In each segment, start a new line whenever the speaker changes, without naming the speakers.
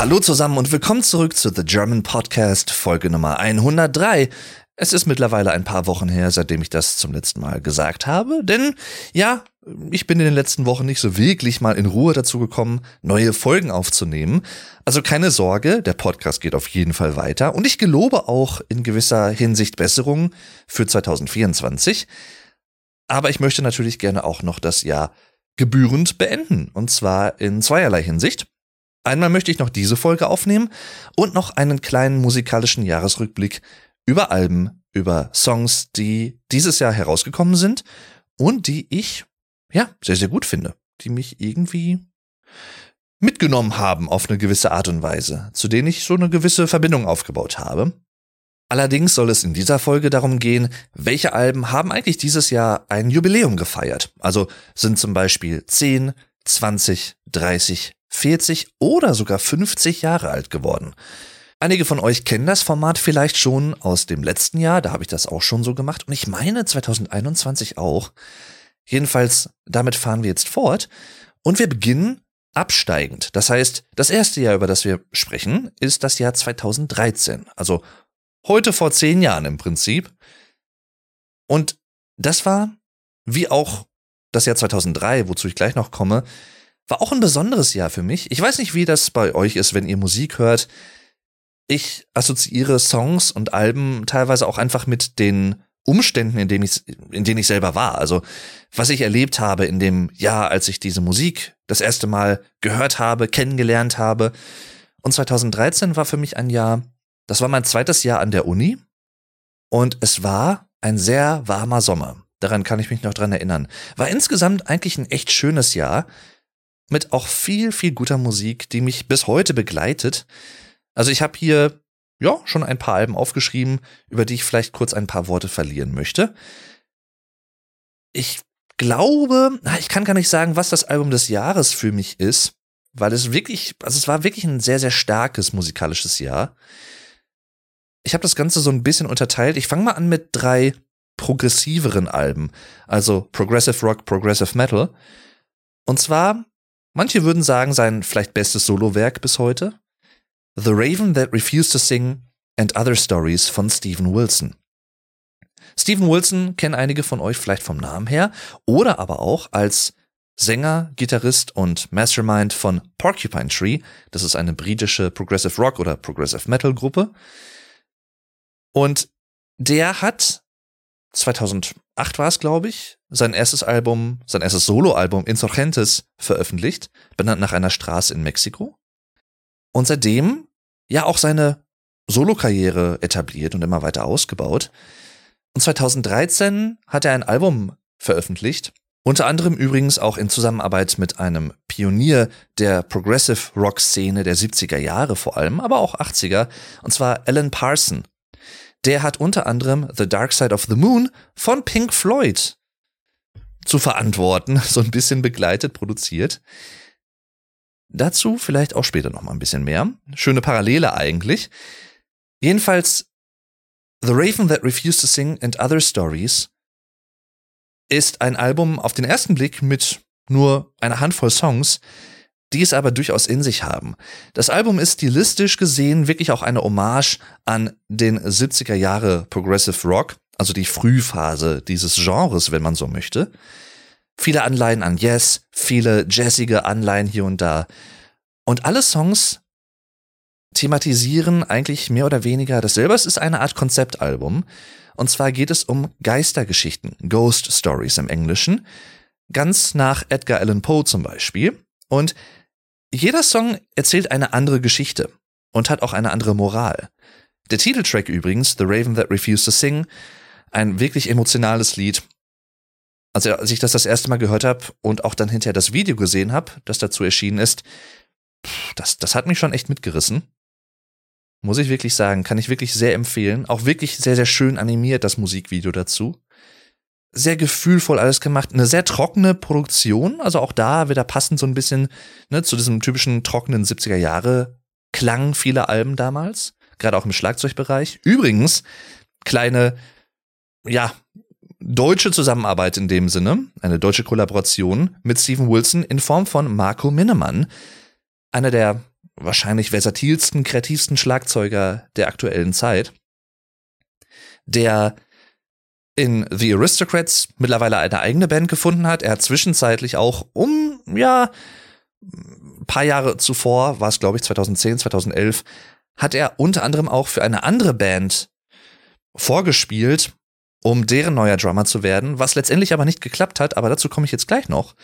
Hallo zusammen und willkommen zurück zu The German Podcast, Folge Nummer 103. Es ist mittlerweile ein paar Wochen her, seitdem ich das zum letzten Mal gesagt habe, denn ja, ich bin in den letzten Wochen nicht so wirklich mal in Ruhe dazu gekommen, neue Folgen aufzunehmen. Also keine Sorge, der Podcast geht auf jeden Fall weiter und ich gelobe auch in gewisser Hinsicht Besserungen für 2024. Aber ich möchte natürlich gerne auch noch das Jahr gebührend beenden und zwar in zweierlei Hinsicht. Einmal möchte ich noch diese Folge aufnehmen und noch einen kleinen musikalischen Jahresrückblick über Alben, über Songs, die dieses Jahr herausgekommen sind und die ich, ja, sehr, sehr gut finde, die mich irgendwie mitgenommen haben auf eine gewisse Art und Weise, zu denen ich so eine gewisse Verbindung aufgebaut habe. Allerdings soll es in dieser Folge darum gehen, welche Alben haben eigentlich dieses Jahr ein Jubiläum gefeiert. Also sind zum Beispiel 10, 20, 30, 40 oder sogar 50 Jahre alt geworden. Einige von euch kennen das Format vielleicht schon aus dem letzten Jahr, da habe ich das auch schon so gemacht und ich meine 2021 auch. Jedenfalls, damit fahren wir jetzt fort und wir beginnen absteigend. Das heißt, das erste Jahr, über das wir sprechen, ist das Jahr 2013, also heute vor zehn Jahren im Prinzip. Und das war, wie auch das Jahr 2003, wozu ich gleich noch komme, war auch ein besonderes Jahr für mich. Ich weiß nicht, wie das bei euch ist, wenn ihr Musik hört ich assoziiere Songs und Alben teilweise auch einfach mit den Umständen, in denen ich, in denen ich selber war. Also was ich erlebt habe in dem Jahr, als ich diese Musik das erste Mal gehört habe, kennengelernt habe. Und 2013 war für mich ein Jahr, das war mein zweites Jahr an der Uni. Und es war ein sehr warmer Sommer. Daran kann ich mich noch dran erinnern. War insgesamt eigentlich ein echt schönes Jahr. Mit auch viel, viel guter Musik, die mich bis heute begleitet. Also ich habe hier ja schon ein paar Alben aufgeschrieben, über die ich vielleicht kurz ein paar Worte verlieren möchte. Ich glaube, ich kann gar nicht sagen, was das Album des Jahres für mich ist, weil es wirklich, also es war wirklich ein sehr, sehr starkes musikalisches Jahr. Ich habe das Ganze so ein bisschen unterteilt. Ich fange mal an mit drei progressiveren Alben, also Progressive Rock, Progressive Metal. Und zwar, manche würden sagen, sein vielleicht bestes Solowerk bis heute. The Raven That Refused to Sing and Other Stories von Steven Wilson. Steven Wilson kennen einige von euch vielleicht vom Namen her oder aber auch als Sänger, Gitarrist und Mastermind von Porcupine Tree. Das ist eine britische Progressive Rock oder Progressive Metal Gruppe. Und der hat 2008 war es, glaube ich, sein erstes Album, sein erstes Soloalbum Insurgentes veröffentlicht, benannt nach einer Straße in Mexiko und seitdem ja auch seine Solokarriere etabliert und immer weiter ausgebaut. Und 2013 hat er ein Album veröffentlicht, unter anderem übrigens auch in Zusammenarbeit mit einem Pionier der Progressive Rock Szene der 70er Jahre vor allem, aber auch 80er, und zwar Alan Parson. Der hat unter anderem The Dark Side of the Moon von Pink Floyd zu verantworten, so ein bisschen begleitet, produziert. Dazu vielleicht auch später noch mal ein bisschen mehr. Schöne Parallele eigentlich. Jedenfalls The Raven That Refused to Sing and Other Stories ist ein Album auf den ersten Blick mit nur einer Handvoll Songs, die es aber durchaus in sich haben. Das Album ist stilistisch gesehen wirklich auch eine Hommage an den 70er Jahre Progressive Rock, also die Frühphase dieses Genres, wenn man so möchte. Viele Anleihen an Yes, viele jazzige Anleihen hier und da. Und alle Songs thematisieren eigentlich mehr oder weniger dasselbe. Es ist eine Art Konzeptalbum. Und zwar geht es um Geistergeschichten, Ghost Stories im Englischen, ganz nach Edgar Allan Poe zum Beispiel. Und jeder Song erzählt eine andere Geschichte und hat auch eine andere Moral. Der Titeltrack übrigens, The Raven That Refused to Sing, ein wirklich emotionales Lied, also als ich das das erste Mal gehört habe und auch dann hinterher das Video gesehen habe, das dazu erschienen ist, das, das hat mich schon echt mitgerissen. Muss ich wirklich sagen, kann ich wirklich sehr empfehlen. Auch wirklich sehr, sehr schön animiert, das Musikvideo dazu. Sehr gefühlvoll alles gemacht. Eine sehr trockene Produktion. Also auch da wieder passend so ein bisschen ne, zu diesem typischen trockenen 70er Jahre Klang vieler Alben damals. Gerade auch im Schlagzeugbereich. Übrigens, kleine, ja, deutsche Zusammenarbeit in dem Sinne, eine deutsche Kollaboration mit Steven Wilson in Form von Marco Minnemann, einer der wahrscheinlich versatilsten, kreativsten Schlagzeuger der aktuellen Zeit, der in The Aristocrats mittlerweile eine eigene Band gefunden hat. Er hat zwischenzeitlich auch um, ja, ein paar Jahre zuvor, war es glaube ich 2010, 2011, hat er unter anderem auch für eine andere Band vorgespielt, um deren neuer Drummer zu werden, was letztendlich aber nicht geklappt hat, aber dazu komme ich jetzt gleich noch.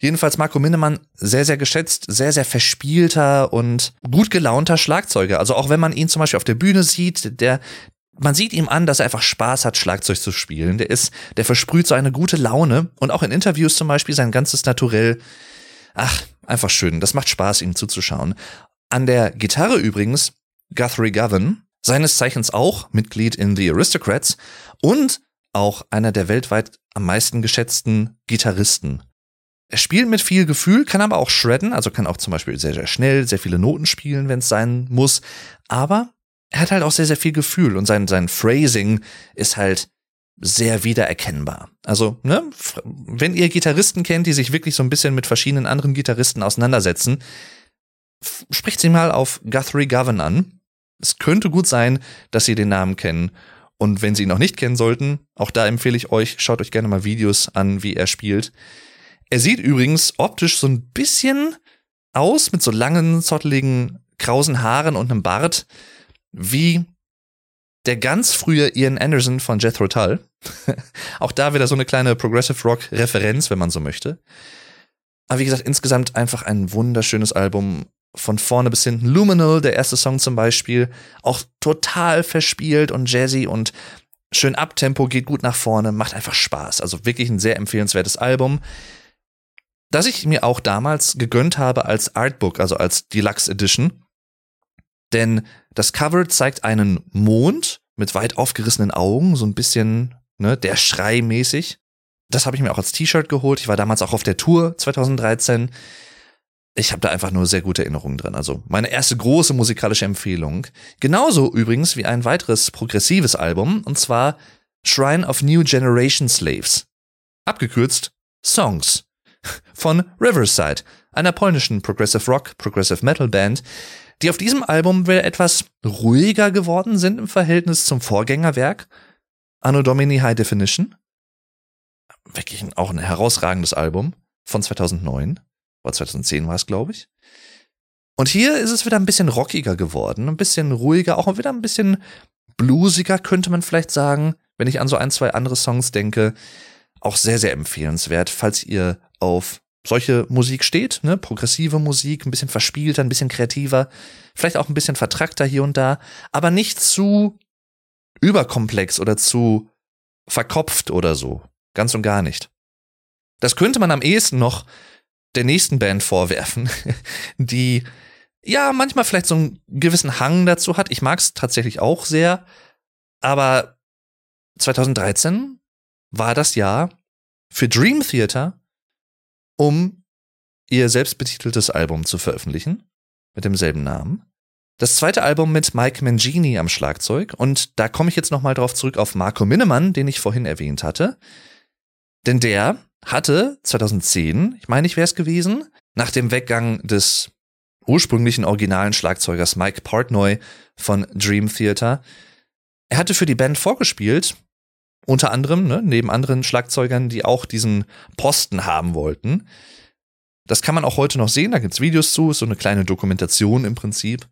Jedenfalls Marco Minnemann sehr, sehr geschätzt, sehr, sehr verspielter und gut gelaunter Schlagzeuger. Also auch wenn man ihn zum Beispiel auf der Bühne sieht, der, man sieht ihm an, dass er einfach Spaß hat, Schlagzeug zu spielen. Der ist, der versprüht so eine gute Laune und auch in Interviews zum Beispiel sein ganzes Naturell. Ach, einfach schön. Das macht Spaß, ihm zuzuschauen. An der Gitarre übrigens Guthrie Govan, seines Zeichens auch Mitglied in The Aristocrats und auch einer der weltweit am meisten geschätzten Gitarristen. Er spielt mit viel Gefühl, kann aber auch shredden, also kann auch zum Beispiel sehr, sehr schnell sehr viele Noten spielen, wenn es sein muss. Aber er hat halt auch sehr, sehr viel Gefühl und sein, sein Phrasing ist halt sehr wiedererkennbar. Also, ne, wenn ihr Gitarristen kennt, die sich wirklich so ein bisschen mit verschiedenen anderen Gitarristen auseinandersetzen, spricht sie mal auf Guthrie Govan an. Es könnte gut sein, dass sie den Namen kennen. Und wenn sie ihn noch nicht kennen sollten, auch da empfehle ich euch, schaut euch gerne mal Videos an, wie er spielt. Er sieht übrigens optisch so ein bisschen aus mit so langen, zotteligen, krausen Haaren und einem Bart wie der ganz frühe Ian Anderson von Jethro Tull. Auch da wieder so eine kleine Progressive Rock Referenz, wenn man so möchte. Aber wie gesagt, insgesamt einfach ein wunderschönes Album. Von vorne bis hinten. Luminal, der erste Song zum Beispiel, auch total verspielt und jazzy und schön abtempo, geht gut nach vorne, macht einfach Spaß. Also wirklich ein sehr empfehlenswertes Album, das ich mir auch damals gegönnt habe als Artbook, also als Deluxe Edition. Denn das Cover zeigt einen Mond mit weit aufgerissenen Augen, so ein bisschen, ne, der Schrei mäßig. Das habe ich mir auch als T-Shirt geholt. Ich war damals auch auf der Tour 2013. Ich habe da einfach nur sehr gute Erinnerungen drin. Also meine erste große musikalische Empfehlung. Genauso übrigens wie ein weiteres progressives Album, und zwar Shrine of New Generation Slaves. Abgekürzt Songs von Riverside, einer polnischen Progressive Rock, Progressive Metal Band, die auf diesem Album wieder etwas ruhiger geworden sind im Verhältnis zum Vorgängerwerk, Anno Domini High Definition. Wirklich auch ein herausragendes Album von 2009, oder 2010 war es, glaube ich. Und hier ist es wieder ein bisschen rockiger geworden, ein bisschen ruhiger, auch wieder ein bisschen bluesiger, könnte man vielleicht sagen, wenn ich an so ein, zwei andere Songs denke. Auch sehr, sehr empfehlenswert, falls ihr auf solche Musik steht, ne? Progressive Musik, ein bisschen verspielter, ein bisschen kreativer, vielleicht auch ein bisschen vertrackter hier und da, aber nicht zu überkomplex oder zu verkopft oder so. Ganz und gar nicht. Das könnte man am ehesten noch der nächsten Band vorwerfen, die ja manchmal vielleicht so einen gewissen Hang dazu hat. Ich mag es tatsächlich auch sehr, aber 2013 war das Jahr für Dream Theater um ihr selbstbetiteltes Album zu veröffentlichen mit demselben Namen. Das zweite Album mit Mike Mangini am Schlagzeug und da komme ich jetzt nochmal drauf zurück auf Marco Minnemann, den ich vorhin erwähnt hatte. Denn der hatte 2010, ich meine, ich wäre es gewesen, nach dem Weggang des ursprünglichen originalen Schlagzeugers Mike Portnoy von Dream Theater, er hatte für die Band vorgespielt unter anderem, ne, neben anderen Schlagzeugern, die auch diesen Posten haben wollten. Das kann man auch heute noch sehen, da gibt's Videos zu, ist so eine kleine Dokumentation im Prinzip.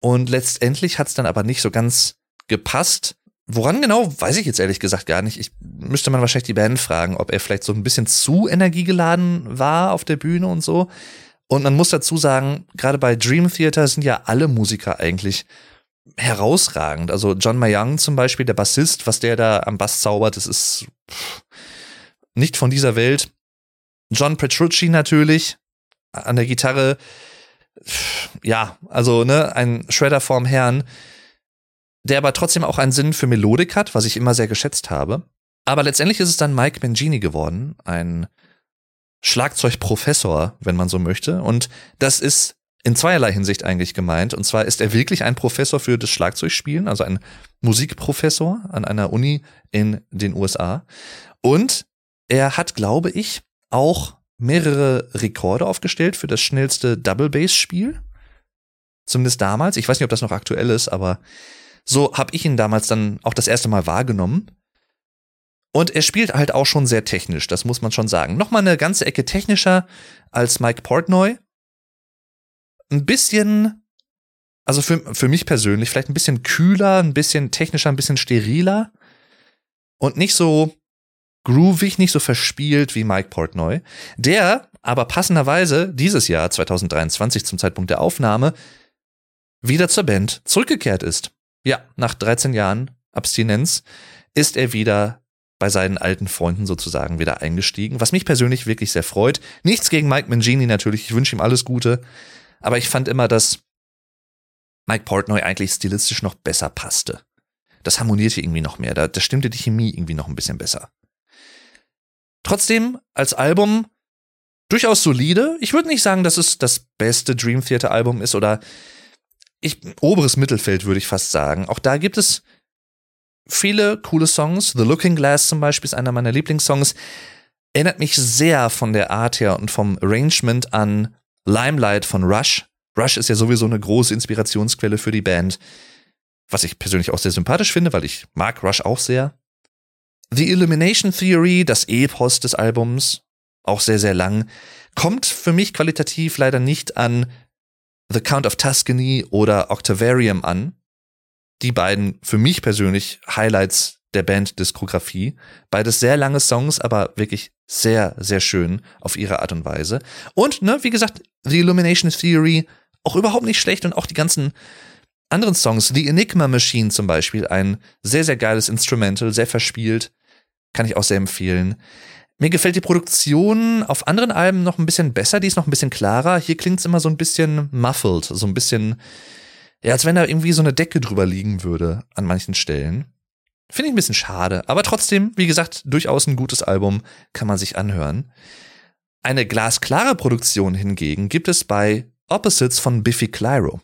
Und letztendlich hat's dann aber nicht so ganz gepasst. Woran genau, weiß ich jetzt ehrlich gesagt gar nicht. Ich müsste man wahrscheinlich die Band fragen, ob er vielleicht so ein bisschen zu energiegeladen war auf der Bühne und so. Und man muss dazu sagen, gerade bei Dream Theater sind ja alle Musiker eigentlich herausragend. Also John Mayang zum Beispiel, der Bassist, was der da am Bass zaubert, das ist nicht von dieser Welt. John Petrucci natürlich an der Gitarre. Ja, also ne, ein Shredder vorm Herrn, der aber trotzdem auch einen Sinn für Melodik hat, was ich immer sehr geschätzt habe. Aber letztendlich ist es dann Mike Mangini geworden, ein Schlagzeugprofessor, wenn man so möchte. Und das ist in zweierlei Hinsicht eigentlich gemeint. Und zwar ist er wirklich ein Professor für das Schlagzeugspielen, also ein Musikprofessor an einer Uni in den USA. Und er hat, glaube ich, auch mehrere Rekorde aufgestellt für das schnellste Double Bass Spiel. Zumindest damals. Ich weiß nicht, ob das noch aktuell ist, aber so habe ich ihn damals dann auch das erste Mal wahrgenommen. Und er spielt halt auch schon sehr technisch, das muss man schon sagen. Nochmal eine ganze Ecke technischer als Mike Portnoy. Ein bisschen, also für, für mich persönlich, vielleicht ein bisschen kühler, ein bisschen technischer, ein bisschen steriler. Und nicht so groovig, nicht so verspielt wie Mike Portnoy. Der aber passenderweise dieses Jahr, 2023, zum Zeitpunkt der Aufnahme, wieder zur Band zurückgekehrt ist. Ja, nach 13 Jahren Abstinenz ist er wieder bei seinen alten Freunden sozusagen wieder eingestiegen, was mich persönlich wirklich sehr freut. Nichts gegen Mike Mangini natürlich, ich wünsche ihm alles Gute, aber ich fand immer, dass Mike Portnoy eigentlich stilistisch noch besser passte. Das harmonierte irgendwie noch mehr, da, da stimmte die Chemie irgendwie noch ein bisschen besser. Trotzdem, als Album durchaus solide. Ich würde nicht sagen, dass es das beste Dream Theater Album ist oder ich, oberes Mittelfeld würde ich fast sagen. Auch da gibt es viele coole Songs. The Looking Glass zum Beispiel ist einer meiner Lieblingssongs. Erinnert mich sehr von der Art her und vom Arrangement an Limelight von Rush. Rush ist ja sowieso eine große Inspirationsquelle für die Band. Was ich persönlich auch sehr sympathisch finde, weil ich mag Rush auch sehr. The Illumination Theory, das Epos des Albums, auch sehr, sehr lang, kommt für mich qualitativ leider nicht an The Count of Tuscany oder Octavarium an die beiden für mich persönlich Highlights der Band-Diskografie. Beides sehr lange Songs, aber wirklich sehr, sehr schön auf ihre Art und Weise. Und, ne, wie gesagt, The Illumination Theory auch überhaupt nicht schlecht und auch die ganzen anderen Songs, The Enigma Machine zum Beispiel, ein sehr, sehr geiles Instrumental, sehr verspielt, kann ich auch sehr empfehlen. Mir gefällt die Produktion auf anderen Alben noch ein bisschen besser, die ist noch ein bisschen klarer. Hier klingt es immer so ein bisschen muffled, so ein bisschen ja, als wenn da irgendwie so eine Decke drüber liegen würde an manchen Stellen. Finde ich ein bisschen schade. Aber trotzdem, wie gesagt, durchaus ein gutes Album, kann man sich anhören. Eine glasklare Produktion hingegen gibt es bei Opposites von Biffy Clyro.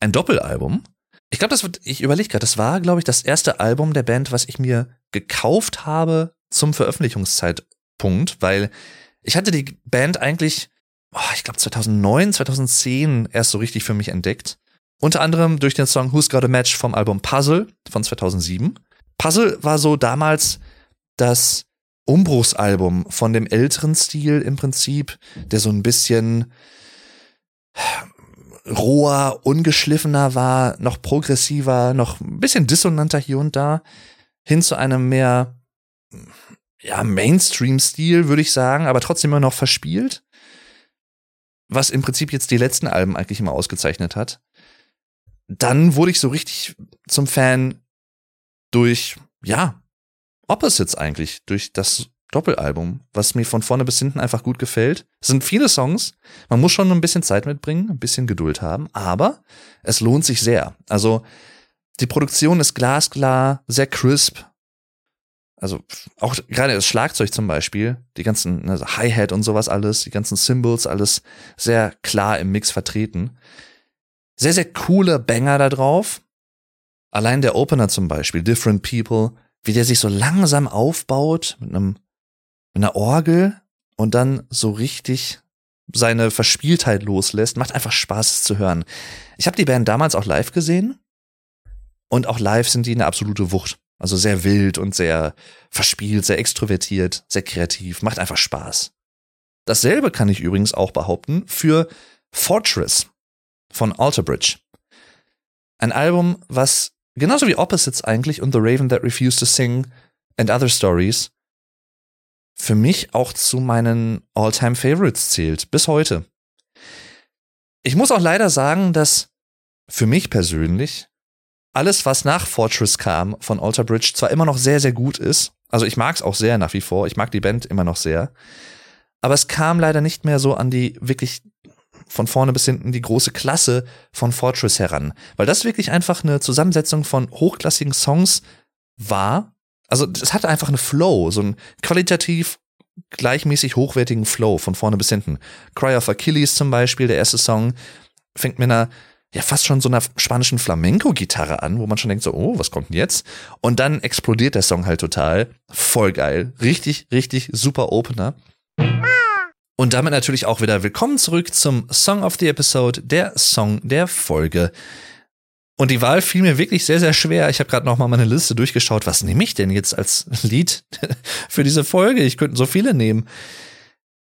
Ein Doppelalbum. Ich glaube, das wird, ich überlege gerade, das war, glaube ich, das erste Album der Band, was ich mir gekauft habe zum Veröffentlichungszeitpunkt, weil ich hatte die Band eigentlich, oh, ich glaube 2009, 2010 erst so richtig für mich entdeckt. Unter anderem durch den Song Who's Got a Match vom Album Puzzle von 2007. Puzzle war so damals das Umbruchsalbum von dem älteren Stil im Prinzip, der so ein bisschen roher, ungeschliffener war, noch progressiver, noch ein bisschen dissonanter hier und da, hin zu einem mehr ja, Mainstream-Stil, würde ich sagen, aber trotzdem immer noch verspielt. Was im Prinzip jetzt die letzten Alben eigentlich immer ausgezeichnet hat dann wurde ich so richtig zum Fan durch, ja, Opposites eigentlich, durch das Doppelalbum, was mir von vorne bis hinten einfach gut gefällt. Es sind viele Songs, man muss schon ein bisschen Zeit mitbringen, ein bisschen Geduld haben, aber es lohnt sich sehr. Also die Produktion ist glasklar, sehr crisp. Also auch gerade das Schlagzeug zum Beispiel, die ganzen also Hi-Hat und sowas alles, die ganzen Symbols, alles sehr klar im Mix vertreten. Sehr, sehr coole Banger da drauf. Allein der Opener zum Beispiel, Different People, wie der sich so langsam aufbaut mit einem, mit einer Orgel und dann so richtig seine Verspieltheit loslässt, macht einfach Spaß zu hören. Ich habe die Band damals auch live gesehen und auch live sind die eine absolute Wucht. Also sehr wild und sehr verspielt, sehr extrovertiert, sehr kreativ, macht einfach Spaß. Dasselbe kann ich übrigens auch behaupten für Fortress von Alter Bridge. Ein Album, was genauso wie Opposites eigentlich und The Raven That Refused to Sing and Other Stories für mich auch zu meinen All-Time Favorites zählt, bis heute. Ich muss auch leider sagen, dass für mich persönlich alles, was nach Fortress kam von Alter Bridge, zwar immer noch sehr, sehr gut ist. Also ich mag es auch sehr nach wie vor. Ich mag die Band immer noch sehr. Aber es kam leider nicht mehr so an die wirklich von vorne bis hinten die große Klasse von Fortress heran. Weil das wirklich einfach eine Zusammensetzung von hochklassigen Songs war. Also es hatte einfach eine Flow, so ein qualitativ gleichmäßig hochwertigen Flow von vorne bis hinten. Cry of Achilles zum Beispiel, der erste Song, fängt mit einer ja fast schon so einer spanischen Flamenco-Gitarre an, wo man schon denkt so, oh, was kommt denn jetzt? Und dann explodiert der Song halt total. Voll geil. Richtig, richtig super Opener. Und damit natürlich auch wieder willkommen zurück zum Song of the Episode, der Song der Folge. Und die Wahl fiel mir wirklich sehr, sehr schwer. Ich habe gerade noch mal meine Liste durchgeschaut. Was nehme ich denn jetzt als Lied für diese Folge? Ich könnte so viele nehmen.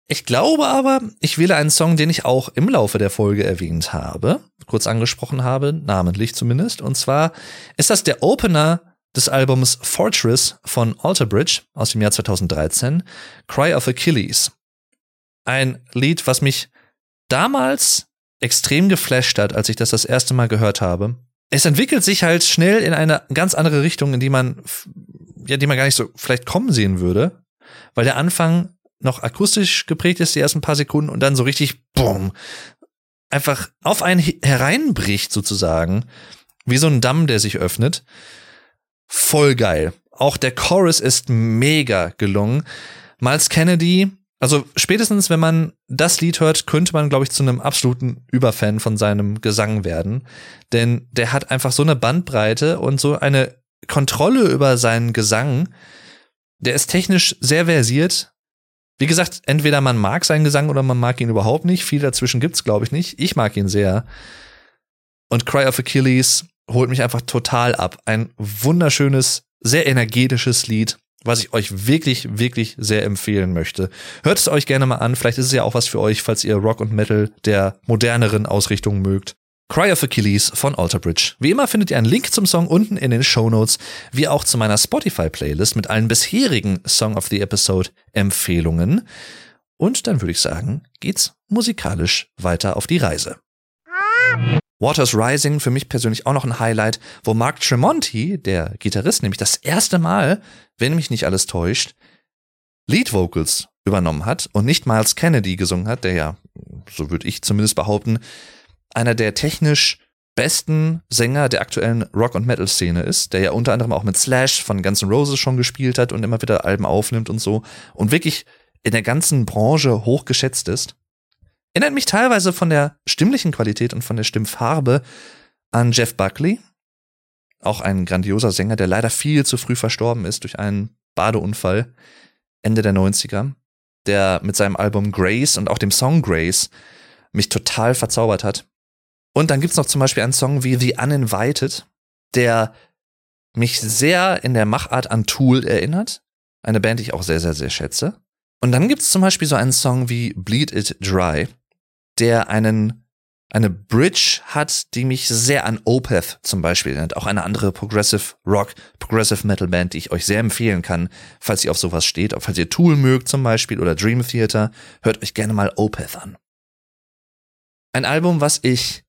Ich glaube aber, ich wähle einen Song, den ich auch im Laufe der Folge erwähnt habe, kurz angesprochen habe, namentlich zumindest. Und zwar ist das der Opener des Albums Fortress von Alter Bridge aus dem Jahr 2013, Cry of Achilles. Ein Lied, was mich damals extrem geflasht hat, als ich das das erste Mal gehört habe. Es entwickelt sich halt schnell in eine ganz andere Richtung, in die man, ja, die man gar nicht so vielleicht kommen sehen würde, weil der Anfang noch akustisch geprägt ist, die ersten paar Sekunden und dann so richtig, bumm, einfach auf einen hereinbricht sozusagen, wie so ein Damm, der sich öffnet. Voll geil. Auch der Chorus ist mega gelungen. Miles Kennedy also spätestens, wenn man das Lied hört, könnte man, glaube ich, zu einem absoluten Überfan von seinem Gesang werden. Denn der hat einfach so eine Bandbreite und so eine Kontrolle über seinen Gesang. Der ist technisch sehr versiert. Wie gesagt, entweder man mag seinen Gesang oder man mag ihn überhaupt nicht. Viel dazwischen gibt's, glaube ich, nicht. Ich mag ihn sehr. Und Cry of Achilles holt mich einfach total ab. Ein wunderschönes, sehr energetisches Lied was ich euch wirklich, wirklich sehr empfehlen möchte. Hört es euch gerne mal an, vielleicht ist es ja auch was für euch, falls ihr Rock und Metal der moderneren Ausrichtung mögt. Cry of Achilles von Alter Bridge. Wie immer findet ihr einen Link zum Song unten in den Show Notes, wie auch zu meiner Spotify-Playlist mit allen bisherigen Song of the Episode Empfehlungen. Und dann würde ich sagen, geht's musikalisch weiter auf die Reise. Waters Rising für mich persönlich auch noch ein Highlight, wo Mark Tremonti, der Gitarrist, nämlich das erste Mal, wenn mich nicht alles täuscht, Lead Vocals übernommen hat und nicht Miles Kennedy gesungen hat, der ja, so würde ich zumindest behaupten, einer der technisch besten Sänger der aktuellen Rock- und Metal-Szene ist, der ja unter anderem auch mit Slash von Guns N' Roses schon gespielt hat und immer wieder Alben aufnimmt und so und wirklich in der ganzen Branche hochgeschätzt ist. Erinnert mich teilweise von der stimmlichen Qualität und von der Stimmfarbe an Jeff Buckley. Auch ein grandioser Sänger, der leider viel zu früh verstorben ist durch einen Badeunfall Ende der 90er, der mit seinem Album Grace und auch dem Song Grace mich total verzaubert hat. Und dann gibt's noch zum Beispiel einen Song wie The Uninvited, der mich sehr in der Machart an Tool erinnert. Eine Band, die ich auch sehr, sehr, sehr schätze. Und dann gibt's zum Beispiel so einen Song wie Bleed It Dry, der einen eine Bridge hat, die mich sehr an Opeth zum Beispiel erinnert. Auch eine andere Progressive Rock, Progressive Metal Band, die ich euch sehr empfehlen kann, falls ihr auf sowas steht. Auch falls ihr Tool mögt zum Beispiel oder Dream Theater, hört euch gerne mal Opeth an. Ein Album, was ich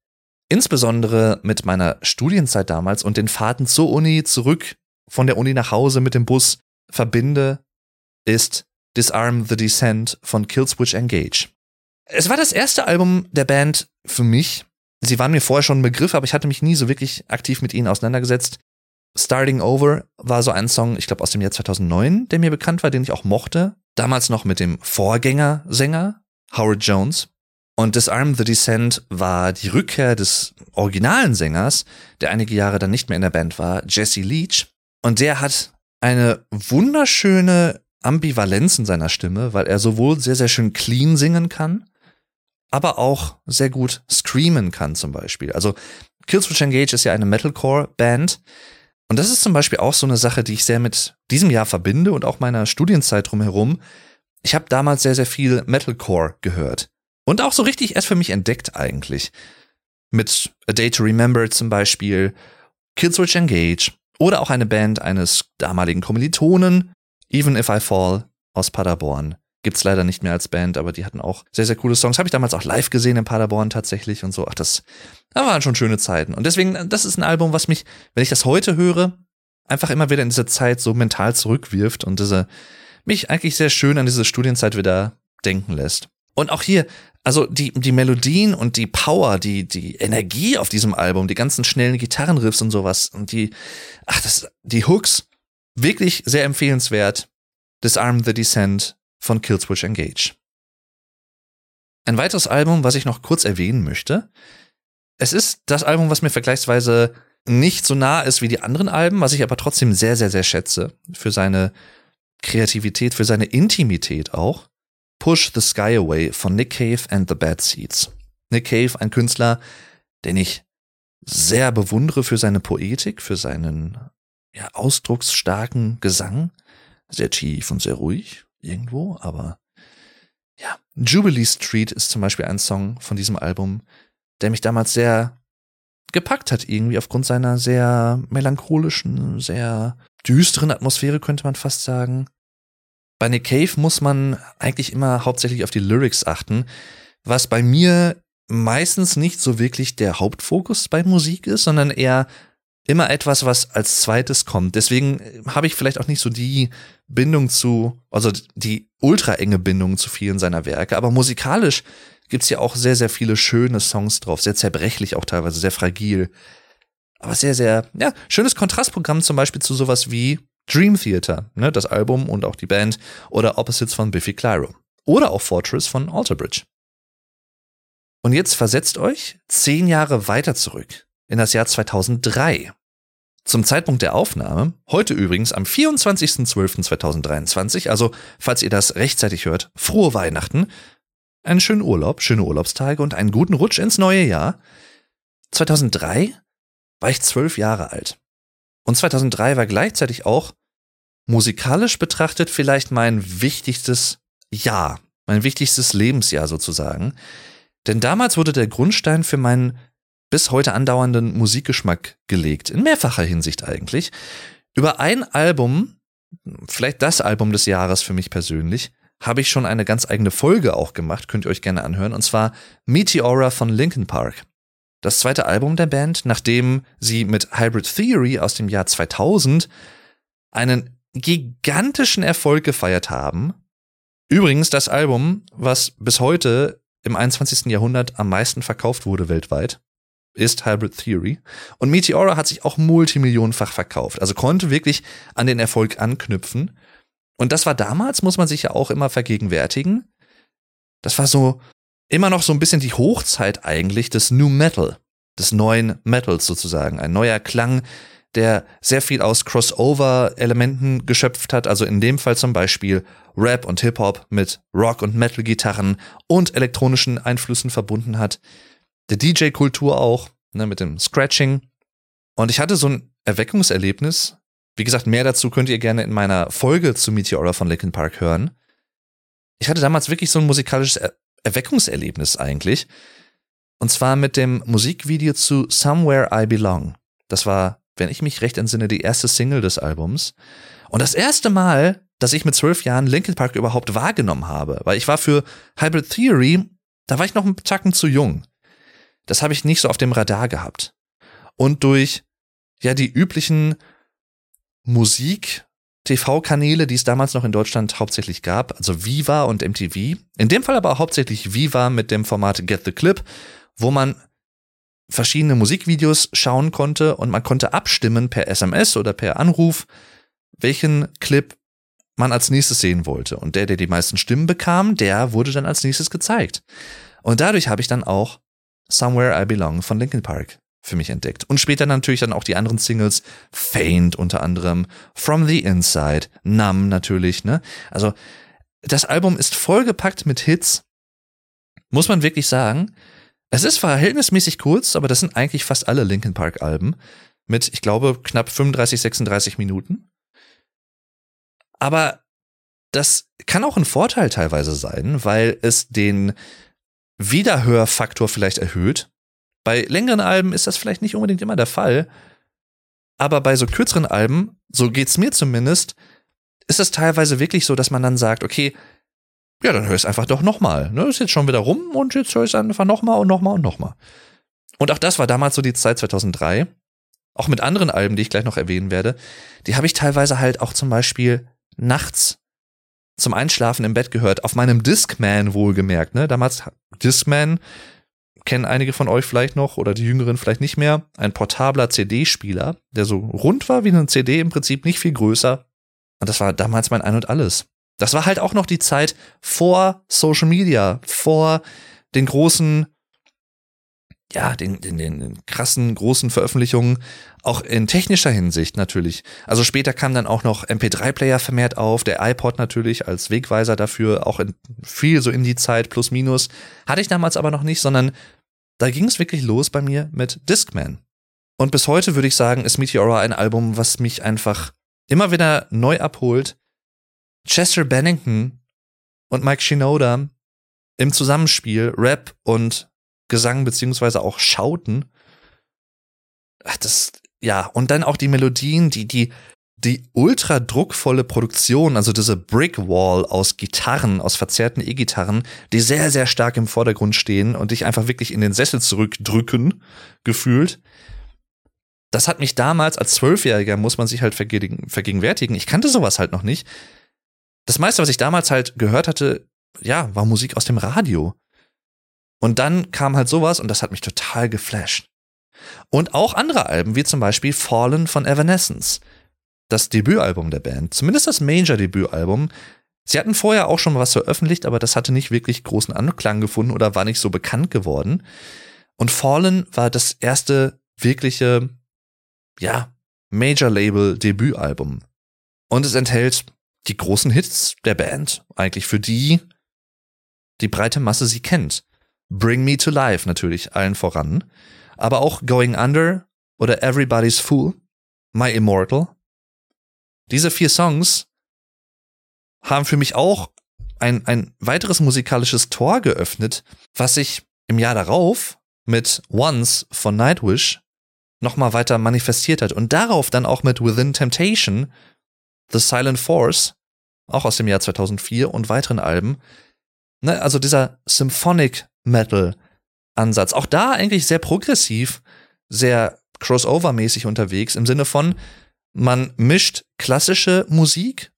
insbesondere mit meiner Studienzeit damals und den Fahrten zur Uni zurück von der Uni nach Hause mit dem Bus verbinde, ist Disarm the Descent von Killswitch Engage. Es war das erste Album der Band für mich. Sie waren mir vorher schon ein Begriff, aber ich hatte mich nie so wirklich aktiv mit ihnen auseinandergesetzt. Starting Over war so ein Song, ich glaube aus dem Jahr 2009, der mir bekannt war, den ich auch mochte. Damals noch mit dem Vorgängersänger Howard Jones. Und Disarm the Descent war die Rückkehr des originalen Sängers, der einige Jahre dann nicht mehr in der Band war, Jesse Leach. Und der hat eine wunderschöne Ambivalenz in seiner Stimme, weil er sowohl sehr, sehr schön clean singen kann, aber auch sehr gut screamen kann zum Beispiel. Also Killswitch Engage ist ja eine Metalcore-Band. Und das ist zum Beispiel auch so eine Sache, die ich sehr mit diesem Jahr verbinde und auch meiner Studienzeit drumherum. Ich habe damals sehr, sehr viel Metalcore gehört. Und auch so richtig erst für mich entdeckt eigentlich. Mit A Day to Remember zum Beispiel, Killswitch Engage oder auch eine Band eines damaligen Kommilitonen, Even If I Fall aus Paderborn. Gibt's leider nicht mehr als Band, aber die hatten auch sehr, sehr coole Songs. Habe ich damals auch live gesehen in Paderborn tatsächlich und so. Ach, das, das waren schon schöne Zeiten. Und deswegen, das ist ein Album, was mich, wenn ich das heute höre, einfach immer wieder in diese Zeit so mental zurückwirft und diese, mich eigentlich sehr schön an diese Studienzeit wieder denken lässt. Und auch hier, also die, die Melodien und die Power, die, die Energie auf diesem Album, die ganzen schnellen Gitarrenriffs und sowas und die, ach, das, die Hooks, wirklich sehr empfehlenswert. Disarm the Descent von Killswitch Engage. Ein weiteres Album, was ich noch kurz erwähnen möchte. Es ist das Album, was mir vergleichsweise nicht so nah ist wie die anderen Alben, was ich aber trotzdem sehr, sehr, sehr schätze. Für seine Kreativität, für seine Intimität auch. Push the Sky Away von Nick Cave and the Bad Seeds. Nick Cave, ein Künstler, den ich sehr bewundere für seine Poetik, für seinen ja, ausdrucksstarken Gesang. Sehr tief und sehr ruhig irgendwo, aber ja. Jubilee Street ist zum Beispiel ein Song von diesem Album, der mich damals sehr gepackt hat, irgendwie aufgrund seiner sehr melancholischen, sehr düsteren Atmosphäre, könnte man fast sagen. Bei Nick Cave muss man eigentlich immer hauptsächlich auf die Lyrics achten, was bei mir meistens nicht so wirklich der Hauptfokus bei Musik ist, sondern eher immer etwas, was als zweites kommt. Deswegen habe ich vielleicht auch nicht so die Bindung zu, also die ultra enge Bindung zu vielen seiner Werke, aber musikalisch gibt's ja auch sehr, sehr viele schöne Songs drauf, sehr zerbrechlich auch teilweise, sehr fragil. Aber sehr, sehr, ja, schönes Kontrastprogramm zum Beispiel zu sowas wie Dream Theater, ne, das Album und auch die Band, oder Opposites von Biffy Clyro. Oder auch Fortress von Alter Bridge. Und jetzt versetzt euch zehn Jahre weiter zurück, in das Jahr 2003. Zum Zeitpunkt der Aufnahme, heute übrigens am 24.12.2023, also falls ihr das rechtzeitig hört, frohe Weihnachten, einen schönen Urlaub, schöne Urlaubstage und einen guten Rutsch ins neue Jahr. 2003 war ich zwölf Jahre alt. Und 2003 war gleichzeitig auch musikalisch betrachtet vielleicht mein wichtigstes Jahr, mein wichtigstes Lebensjahr sozusagen. Denn damals wurde der Grundstein für meinen bis heute andauernden Musikgeschmack gelegt, in mehrfacher Hinsicht eigentlich. Über ein Album, vielleicht das Album des Jahres für mich persönlich, habe ich schon eine ganz eigene Folge auch gemacht, könnt ihr euch gerne anhören, und zwar Meteora von Linkin Park. Das zweite Album der Band, nachdem sie mit Hybrid Theory aus dem Jahr 2000 einen gigantischen Erfolg gefeiert haben. Übrigens das Album, was bis heute im 21. Jahrhundert am meisten verkauft wurde weltweit, ist Hybrid Theory. Und Meteora hat sich auch multimillionenfach verkauft, also konnte wirklich an den Erfolg anknüpfen. Und das war damals, muss man sich ja auch immer vergegenwärtigen. Das war so immer noch so ein bisschen die Hochzeit eigentlich des New Metal, des neuen Metals sozusagen. Ein neuer Klang, der sehr viel aus Crossover-Elementen geschöpft hat, also in dem Fall zum Beispiel Rap und Hip-Hop mit Rock- und Metal-Gitarren und elektronischen Einflüssen verbunden hat. Der DJ-Kultur auch, ne, mit dem Scratching. Und ich hatte so ein Erweckungserlebnis. Wie gesagt, mehr dazu könnt ihr gerne in meiner Folge zu Meteora von Linkin Park hören. Ich hatte damals wirklich so ein musikalisches er Erweckungserlebnis eigentlich. Und zwar mit dem Musikvideo zu Somewhere I Belong. Das war wenn ich mich recht entsinne, die erste Single des Albums. Und das erste Mal, dass ich mit zwölf Jahren Linkin Park überhaupt wahrgenommen habe, weil ich war für Hybrid Theory, da war ich noch einen Tacken zu jung. Das habe ich nicht so auf dem Radar gehabt. Und durch ja die üblichen Musik TV-Kanäle, die es damals noch in Deutschland hauptsächlich gab, also Viva und MTV. In dem Fall aber hauptsächlich Viva mit dem Format Get the Clip, wo man verschiedene Musikvideos schauen konnte und man konnte abstimmen per SMS oder per Anruf, welchen Clip man als nächstes sehen wollte. Und der, der die meisten Stimmen bekam, der wurde dann als nächstes gezeigt. Und dadurch habe ich dann auch Somewhere I Belong von Linkin Park für mich entdeckt. Und später natürlich dann auch die anderen Singles, Faint unter anderem, From the Inside, Numb natürlich, ne? Also, das Album ist vollgepackt mit Hits, muss man wirklich sagen. Es ist verhältnismäßig kurz, aber das sind eigentlich fast alle Linkin Park Alben mit, ich glaube, knapp 35, 36 Minuten. Aber das kann auch ein Vorteil teilweise sein, weil es den Wiederhörfaktor vielleicht erhöht. Bei längeren Alben ist das vielleicht nicht unbedingt immer der Fall. Aber bei so kürzeren Alben, so geht's mir zumindest, ist es teilweise wirklich so, dass man dann sagt, okay, ja, dann hör es einfach doch nochmal. Ne? Ist jetzt schon wieder rum und jetzt hör ich es einfach nochmal und nochmal und nochmal. Und auch das war damals so die Zeit 2003. Auch mit anderen Alben, die ich gleich noch erwähnen werde. Die habe ich teilweise halt auch zum Beispiel nachts zum Einschlafen im Bett gehört. Auf meinem Discman wohlgemerkt. Ne? Damals Discman kennen einige von euch vielleicht noch oder die Jüngeren vielleicht nicht mehr. Ein portabler CD-Spieler, der so rund war wie eine CD, im Prinzip nicht viel größer. Und das war damals mein Ein und Alles. Das war halt auch noch die Zeit vor Social Media, vor den großen ja, den, den, den krassen, großen Veröffentlichungen, auch in technischer Hinsicht natürlich. Also später kam dann auch noch MP3-Player vermehrt auf, der iPod natürlich als Wegweiser dafür, auch in, viel so in die Zeit, plus minus. Hatte ich damals aber noch nicht, sondern da ging es wirklich los bei mir mit Discman. Und bis heute würde ich sagen, ist Meteora ein Album, was mich einfach immer wieder neu abholt. Chester Bennington und Mike Shinoda im Zusammenspiel, Rap und Gesang beziehungsweise auch Schauten. Ach, das, ja, und dann auch die Melodien, die, die, die ultra druckvolle Produktion, also diese Brick Wall aus Gitarren, aus verzerrten E-Gitarren, die sehr, sehr stark im Vordergrund stehen und dich einfach wirklich in den Sessel zurückdrücken, gefühlt. Das hat mich damals als Zwölfjähriger, muss man sich halt vergegenwärtigen. Ich kannte sowas halt noch nicht. Das meiste, was ich damals halt gehört hatte, ja, war Musik aus dem Radio. Und dann kam halt sowas und das hat mich total geflasht. Und auch andere Alben, wie zum Beispiel Fallen von Evanescence. Das Debütalbum der Band, zumindest das Major-Debütalbum. Sie hatten vorher auch schon was veröffentlicht, aber das hatte nicht wirklich großen Anklang gefunden oder war nicht so bekannt geworden. Und Fallen war das erste wirkliche, ja, Major-Label-Debütalbum. Und es enthält die großen Hits der Band, eigentlich für die die breite Masse sie kennt. Bring Me to Life natürlich allen voran, aber auch Going Under oder Everybody's Fool, My Immortal. Diese vier Songs haben für mich auch ein, ein weiteres musikalisches Tor geöffnet, was sich im Jahr darauf mit Once von Nightwish nochmal weiter manifestiert hat und darauf dann auch mit Within Temptation, The Silent Force, auch aus dem Jahr 2004 und weiteren Alben, Ne, also dieser Symphonic Metal Ansatz. Auch da eigentlich sehr progressiv, sehr crossover-mäßig unterwegs im Sinne von, man mischt klassische Musik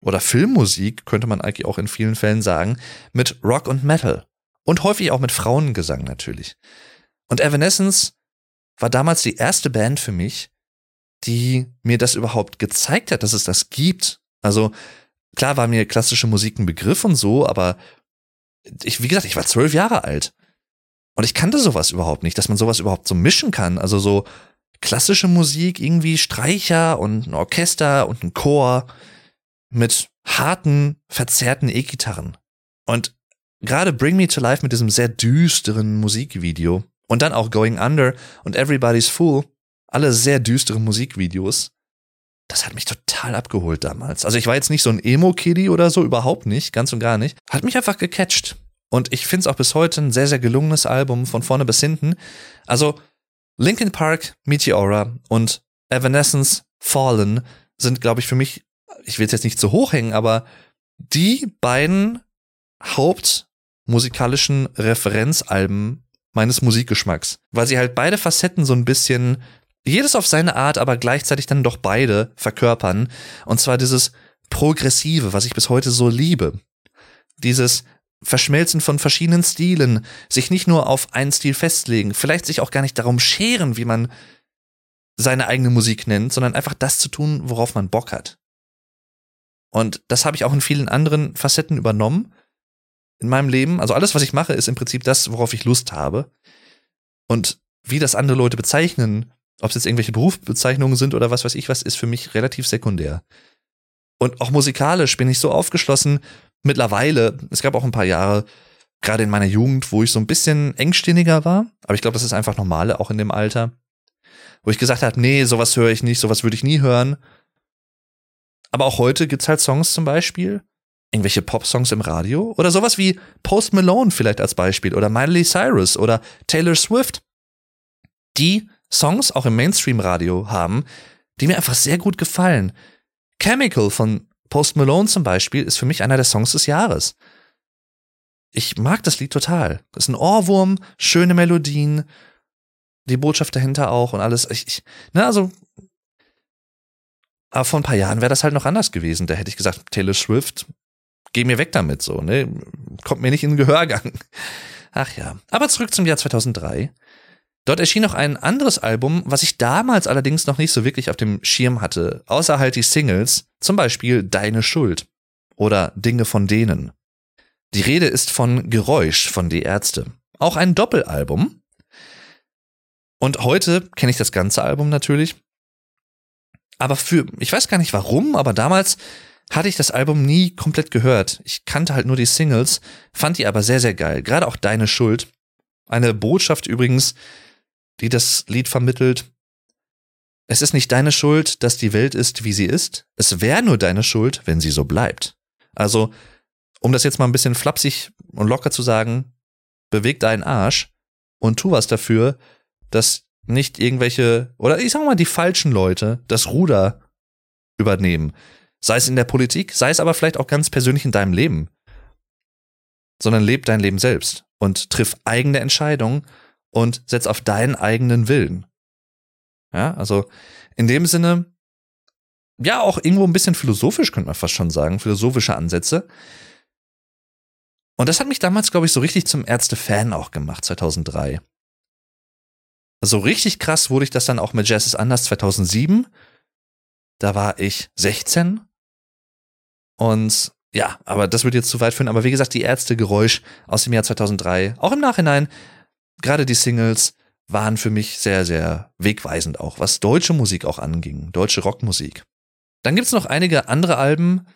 oder Filmmusik, könnte man eigentlich auch in vielen Fällen sagen, mit Rock und Metal. Und häufig auch mit Frauengesang natürlich. Und Evanescence war damals die erste Band für mich, die mir das überhaupt gezeigt hat, dass es das gibt. Also klar war mir klassische Musik ein Begriff und so, aber ich, wie gesagt, ich war zwölf Jahre alt. Und ich kannte sowas überhaupt nicht, dass man sowas überhaupt so mischen kann. Also so klassische Musik, irgendwie Streicher und ein Orchester und ein Chor mit harten, verzerrten E-Gitarren. Und gerade Bring Me to Life mit diesem sehr düsteren Musikvideo und dann auch Going Under und Everybody's Fool, alle sehr düstere Musikvideos, das hat mich total abgeholt damals. Also ich war jetzt nicht so ein Emo-Kiddy oder so, überhaupt nicht, ganz und gar nicht. Hat mich einfach gecatcht. Und ich finde es auch bis heute ein sehr, sehr gelungenes Album von vorne bis hinten. Also Linkin Park, Meteora und Evanescence Fallen sind, glaube ich, für mich, ich will es jetzt nicht zu hoch hängen, aber die beiden hauptmusikalischen Referenzalben meines Musikgeschmacks, weil sie halt beide Facetten so ein bisschen jedes auf seine Art, aber gleichzeitig dann doch beide verkörpern. Und zwar dieses Progressive, was ich bis heute so liebe. Dieses Verschmelzen von verschiedenen Stilen, sich nicht nur auf einen Stil festlegen, vielleicht sich auch gar nicht darum scheren, wie man seine eigene Musik nennt, sondern einfach das zu tun, worauf man Bock hat. Und das habe ich auch in vielen anderen Facetten übernommen in meinem Leben. Also alles, was ich mache, ist im Prinzip das, worauf ich Lust habe. Und wie das andere Leute bezeichnen, ob es jetzt irgendwelche Berufsbezeichnungen sind oder was weiß ich was, ist für mich relativ sekundär. Und auch musikalisch bin ich so aufgeschlossen. Mittlerweile, es gab auch ein paar Jahre, gerade in meiner Jugend, wo ich so ein bisschen engstirniger war. Aber ich glaube, das ist einfach normal, auch in dem Alter. Wo ich gesagt habe, nee, sowas höre ich nicht, sowas würde ich nie hören. Aber auch heute gibt's halt Songs zum Beispiel, irgendwelche Pop-Songs im Radio oder sowas wie Post Malone vielleicht als Beispiel oder Miley Cyrus oder Taylor Swift, die Songs auch im Mainstream-Radio haben, die mir einfach sehr gut gefallen. Chemical von Post Malone zum Beispiel ist für mich einer der Songs des Jahres. Ich mag das Lied total. Das ist ein Ohrwurm, schöne Melodien, die Botschaft dahinter auch und alles. Ich, ich, ne, also, aber vor ein paar Jahren wäre das halt noch anders gewesen. Da hätte ich gesagt, Taylor Swift, geh mir weg damit so, ne? Kommt mir nicht in den Gehörgang. Ach ja. Aber zurück zum Jahr 2003. Dort erschien noch ein anderes Album, was ich damals allerdings noch nicht so wirklich auf dem Schirm hatte, außer halt die Singles, zum Beispiel Deine Schuld oder Dinge von denen. Die Rede ist von Geräusch von Die Ärzte. Auch ein Doppelalbum. Und heute kenne ich das ganze Album natürlich. Aber für, ich weiß gar nicht warum, aber damals hatte ich das Album nie komplett gehört. Ich kannte halt nur die Singles, fand die aber sehr, sehr geil. Gerade auch Deine Schuld. Eine Botschaft übrigens, die das Lied vermittelt. Es ist nicht deine Schuld, dass die Welt ist, wie sie ist. Es wäre nur deine Schuld, wenn sie so bleibt. Also, um das jetzt mal ein bisschen flapsig und locker zu sagen, beweg deinen Arsch und tu was dafür, dass nicht irgendwelche, oder ich sag mal, die falschen Leute das Ruder übernehmen. Sei es in der Politik, sei es aber vielleicht auch ganz persönlich in deinem Leben. Sondern leb dein Leben selbst und triff eigene Entscheidungen und setz auf deinen eigenen Willen. Ja, also in dem Sinne, ja, auch irgendwo ein bisschen philosophisch, könnte man fast schon sagen, philosophische Ansätze. Und das hat mich damals, glaube ich, so richtig zum Ärzte-Fan auch gemacht, 2003. So richtig krass wurde ich das dann auch mit Jazz is Anders 2007. Da war ich 16. Und ja, aber das wird jetzt zu weit führen. Aber wie gesagt, die Ärzte-Geräusch aus dem Jahr 2003, auch im Nachhinein, gerade die Singles, waren für mich sehr, sehr wegweisend auch, was deutsche Musik auch anging, deutsche Rockmusik. Dann gibt's noch einige andere Alben,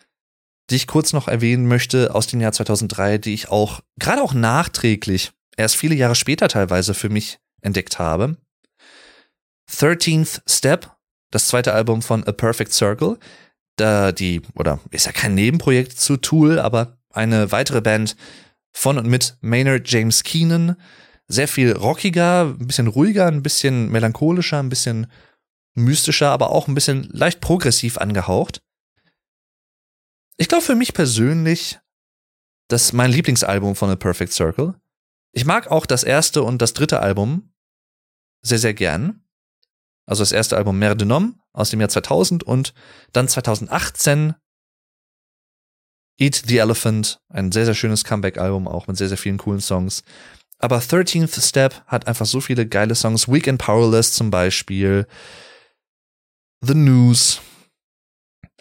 die ich kurz noch erwähnen möchte aus dem Jahr 2003, die ich auch, gerade auch nachträglich, erst viele Jahre später teilweise für mich entdeckt habe. 13th Step, das zweite Album von A Perfect Circle, da die, oder ist ja kein Nebenprojekt zu Tool, aber eine weitere Band von und mit Maynard James Keenan, sehr viel rockiger, ein bisschen ruhiger, ein bisschen melancholischer, ein bisschen mystischer, aber auch ein bisschen leicht progressiv angehaucht. Ich glaube für mich persönlich, das ist mein Lieblingsalbum von A Perfect Circle. Ich mag auch das erste und das dritte Album sehr, sehr gern. Also das erste Album Merde Nom aus dem Jahr 2000 und dann 2018 Eat the Elephant, ein sehr, sehr schönes Comeback-Album, auch mit sehr, sehr vielen coolen Songs. Aber 13th Step hat einfach so viele geile Songs. Weak and Powerless zum Beispiel. The News.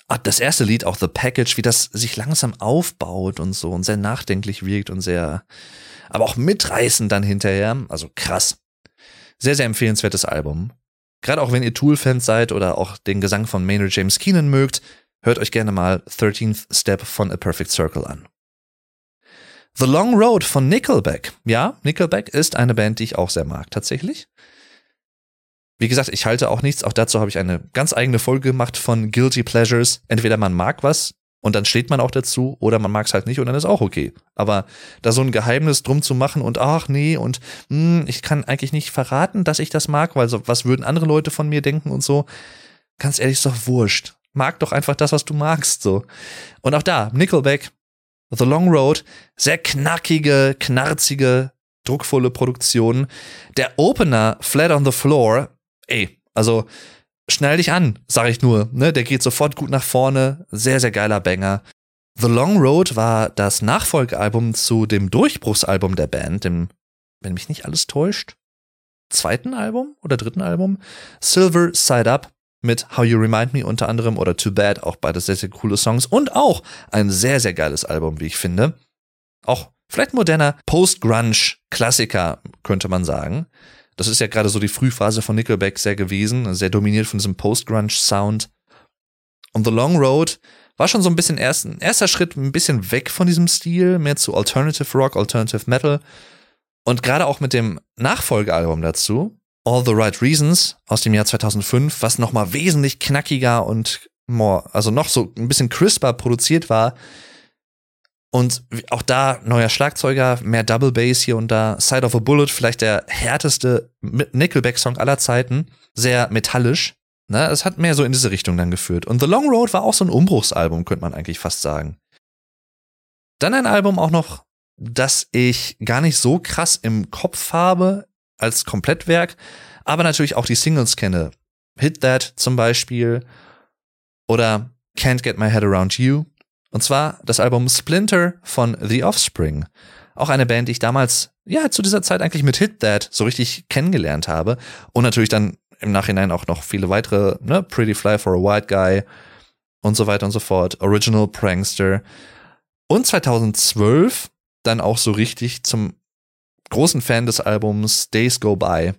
Ah, das erste Lied, auch The Package, wie das sich langsam aufbaut und so und sehr nachdenklich wirkt und sehr, aber auch mitreißend dann hinterher. Also krass. Sehr, sehr empfehlenswertes Album. Gerade auch wenn ihr Tool-Fans seid oder auch den Gesang von Maynard James Keenan mögt, hört euch gerne mal 13th Step von A Perfect Circle an. The Long Road von Nickelback. Ja, Nickelback ist eine Band, die ich auch sehr mag, tatsächlich. Wie gesagt, ich halte auch nichts. Auch dazu habe ich eine ganz eigene Folge gemacht von Guilty Pleasures. Entweder man mag was und dann steht man auch dazu oder man mag es halt nicht und dann ist auch okay. Aber da so ein Geheimnis drum zu machen und ach nee und mh, hm, ich kann eigentlich nicht verraten, dass ich das mag, weil so, was würden andere Leute von mir denken und so. Ganz ehrlich, ist doch wurscht. Mag doch einfach das, was du magst, so. Und auch da, Nickelback, The Long Road, sehr knackige, knarzige, druckvolle Produktion. Der Opener, Flat on the Floor, ey, also schnell dich an, sag ich nur, ne? Der geht sofort gut nach vorne, sehr, sehr geiler Banger. The Long Road war das Nachfolgealbum zu dem Durchbruchsalbum der Band, dem, wenn mich nicht alles täuscht, zweiten Album oder dritten Album, Silver Side Up mit How You Remind Me unter anderem oder Too Bad, auch beide sehr, sehr coole Songs und auch ein sehr, sehr geiles Album, wie ich finde. Auch vielleicht moderner Post-Grunge-Klassiker, könnte man sagen. Das ist ja gerade so die Frühphase von Nickelback sehr gewesen, sehr dominiert von diesem Post-Grunge-Sound. Und The Long Road war schon so ein bisschen erst, ein erster Schritt ein bisschen weg von diesem Stil, mehr zu Alternative Rock, Alternative Metal. Und gerade auch mit dem Nachfolgealbum dazu, All the Right Reasons aus dem Jahr 2005, was nochmal wesentlich knackiger und more, also noch so ein bisschen crisper produziert war, und auch da neuer Schlagzeuger, mehr Double Bass hier und da. Side of a Bullet, vielleicht der härteste Nickelback-Song aller Zeiten. Sehr metallisch. Ne? Es hat mehr so in diese Richtung dann geführt. Und The Long Road war auch so ein Umbruchsalbum, könnte man eigentlich fast sagen. Dann ein Album auch noch, das ich gar nicht so krass im Kopf habe als Komplettwerk, aber natürlich auch die Singles kenne. Hit That zum Beispiel oder Can't Get My Head Around You und zwar das Album Splinter von The Offspring. Auch eine Band, die ich damals, ja, zu dieser Zeit eigentlich mit Hit That so richtig kennengelernt habe. Und natürlich dann im Nachhinein auch noch viele weitere, ne, Pretty Fly for a White Guy und so weiter und so fort. Original Prankster. Und 2012 dann auch so richtig zum großen Fan des Albums Days Go By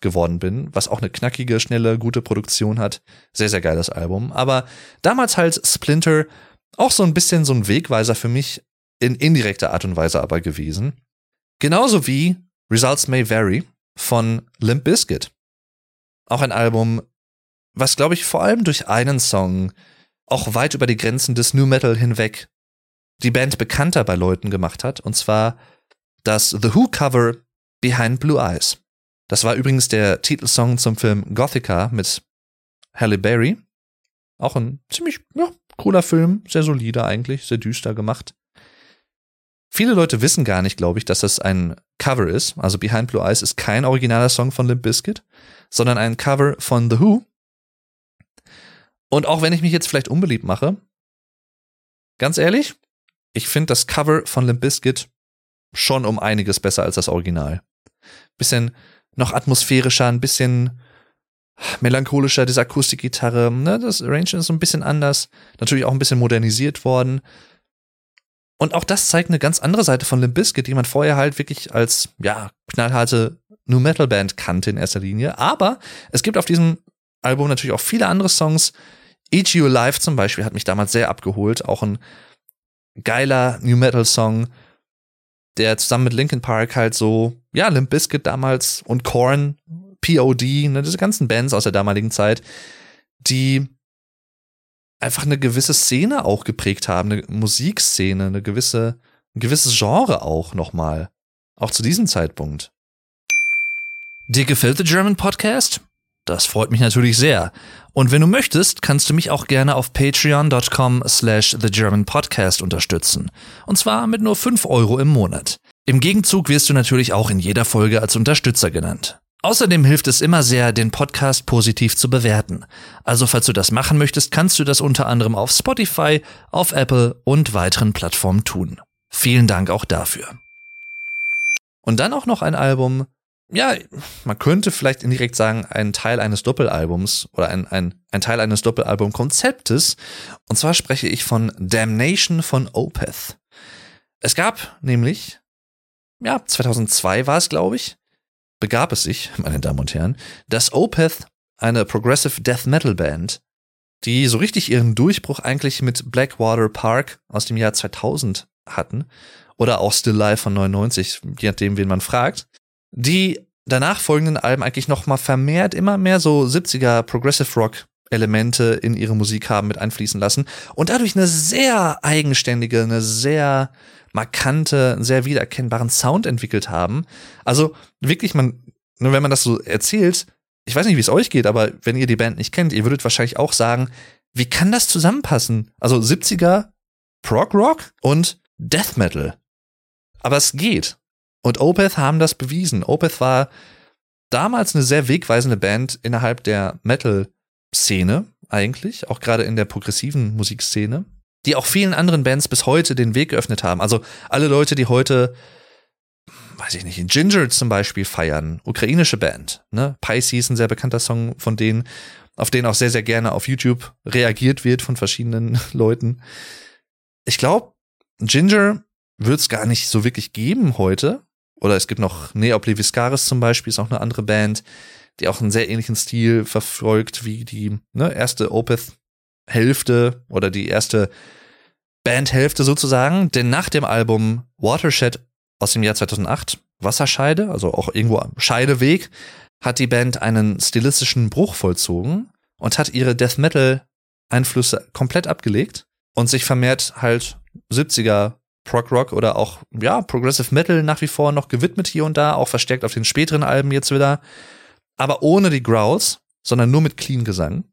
geworden bin, was auch eine knackige, schnelle, gute Produktion hat. Sehr, sehr geiles Album. Aber damals halt Splinter auch so ein bisschen so ein Wegweiser für mich in indirekter Art und Weise aber gewesen. Genauso wie Results May Vary von Limp Bizkit. Auch ein Album, was glaube ich vor allem durch einen Song auch weit über die Grenzen des New Metal hinweg die Band bekannter bei Leuten gemacht hat, und zwar das The Who Cover Behind Blue Eyes. Das war übrigens der Titelsong zum Film Gothica mit Halle Berry. Auch ein ziemlich ja, cooler Film, sehr solide eigentlich, sehr düster gemacht. Viele Leute wissen gar nicht, glaube ich, dass das ein Cover ist. Also Behind Blue Eyes ist kein originaler Song von Limp Bizkit, sondern ein Cover von The Who. Und auch wenn ich mich jetzt vielleicht unbeliebt mache, ganz ehrlich, ich finde das Cover von Limp Bizkit schon um einiges besser als das Original. Bisschen noch atmosphärischer, ein bisschen melancholischer, diese Akustikgitarre, ne, das Arrangement ist so ein bisschen anders, natürlich auch ein bisschen modernisiert worden. Und auch das zeigt eine ganz andere Seite von Limp Bizkit, die man vorher halt wirklich als, ja, knallharte New Metal Band kannte in erster Linie. Aber es gibt auf diesem Album natürlich auch viele andere Songs. Eat You Alive zum Beispiel hat mich damals sehr abgeholt. Auch ein geiler New Metal Song, der zusammen mit Linkin Park halt so, ja, Limp Bizkit damals und Korn, POD, ne, diese ganzen Bands aus der damaligen Zeit, die einfach eine gewisse Szene auch geprägt haben, eine Musikszene, eine gewisse, ein gewisses Genre auch nochmal. Auch zu diesem Zeitpunkt. Dir gefällt der German Podcast? Das freut mich natürlich sehr. Und wenn du möchtest, kannst du mich auch gerne auf patreon.com slash thegermanpodcast unterstützen. Und zwar mit nur 5 Euro im Monat. Im Gegenzug wirst du natürlich auch in jeder Folge als Unterstützer genannt. Außerdem hilft es immer sehr, den Podcast positiv zu bewerten. Also falls du das machen möchtest, kannst du das unter anderem auf Spotify, auf Apple und weiteren Plattformen tun. Vielen Dank auch dafür. Und dann auch noch ein Album, ja, man könnte vielleicht indirekt sagen, ein Teil eines Doppelalbums oder ein, ein, ein Teil eines Doppelalbum-Konzeptes. Und zwar spreche ich von Damnation von Opeth. Es gab nämlich, ja, 2002 war es, glaube ich, begab es sich, meine Damen und Herren, dass Opeth, eine Progressive Death Metal Band, die so richtig ihren Durchbruch eigentlich mit Blackwater Park aus dem Jahr 2000 hatten, oder auch Still Life von 99, je nachdem, wen man fragt, die danach folgenden Alben eigentlich noch mal vermehrt immer mehr so 70er Progressive Rock Elemente in ihre Musik haben mit einfließen lassen und dadurch eine sehr eigenständige, eine sehr markante, sehr wiedererkennbaren Sound entwickelt haben. Also wirklich, man, nur wenn man das so erzählt, ich weiß nicht, wie es euch geht, aber wenn ihr die Band nicht kennt, ihr würdet wahrscheinlich auch sagen, wie kann das zusammenpassen? Also 70er Prog Rock und Death Metal. Aber es geht. Und Opeth haben das bewiesen. Opeth war damals eine sehr wegweisende Band innerhalb der Metal-Szene eigentlich, auch gerade in der progressiven Musikszene, die auch vielen anderen Bands bis heute den Weg geöffnet haben. Also alle Leute, die heute, weiß ich nicht, Ginger zum Beispiel feiern, ukrainische Band, ne? Pisces, ein sehr bekannter Song von denen, auf den auch sehr, sehr gerne auf YouTube reagiert wird von verschiedenen Leuten. Ich glaube, Ginger wird es gar nicht so wirklich geben heute, oder es gibt noch Neobliviscaris zum Beispiel, ist auch eine andere Band, die auch einen sehr ähnlichen Stil verfolgt wie die ne, erste Opeth-Hälfte oder die erste Bandhälfte sozusagen. Denn nach dem Album Watershed aus dem Jahr 2008, Wasserscheide, also auch irgendwo am Scheideweg, hat die Band einen stilistischen Bruch vollzogen und hat ihre Death Metal Einflüsse komplett abgelegt und sich vermehrt halt 70er Prog Rock oder auch, ja, Progressive Metal nach wie vor noch gewidmet hier und da, auch verstärkt auf den späteren Alben jetzt wieder. Aber ohne die Growls, sondern nur mit Clean Gesang.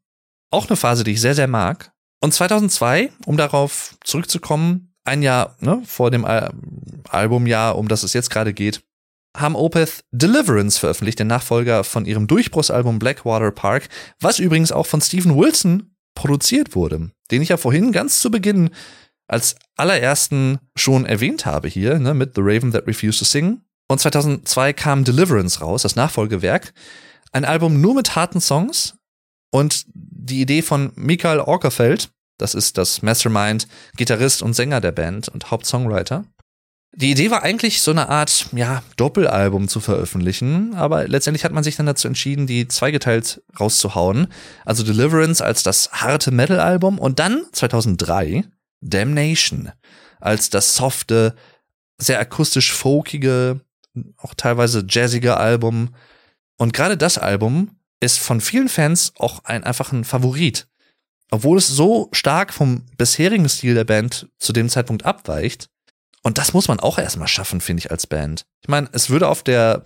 Auch eine Phase, die ich sehr, sehr mag. Und 2002, um darauf zurückzukommen, ein Jahr ne, vor dem Al Albumjahr, um das es jetzt gerade geht, haben Opeth Deliverance veröffentlicht, den Nachfolger von ihrem Durchbruchsalbum Blackwater Park, was übrigens auch von Stephen Wilson produziert wurde, den ich ja vorhin ganz zu Beginn als allerersten schon erwähnt habe hier, ne, mit The Raven That Refused to Sing. Und 2002 kam Deliverance raus, das Nachfolgewerk. Ein Album nur mit harten Songs. Und die Idee von Michael Orkerfeld, das ist das Mastermind, Gitarrist und Sänger der Band und Hauptsongwriter, Die Idee war eigentlich, so eine Art, ja, Doppelalbum zu veröffentlichen, aber letztendlich hat man sich dann dazu entschieden, die zweigeteilt rauszuhauen. Also Deliverance als das harte Metal-Album und dann 2003 Damnation als das softe, sehr akustisch folkige, auch teilweise jazzige Album. Und gerade das Album ist von vielen Fans auch ein einfach ein Favorit. Obwohl es so stark vom bisherigen Stil der Band zu dem Zeitpunkt abweicht. Und das muss man auch erstmal schaffen, finde ich, als Band. Ich meine, es würde auf der,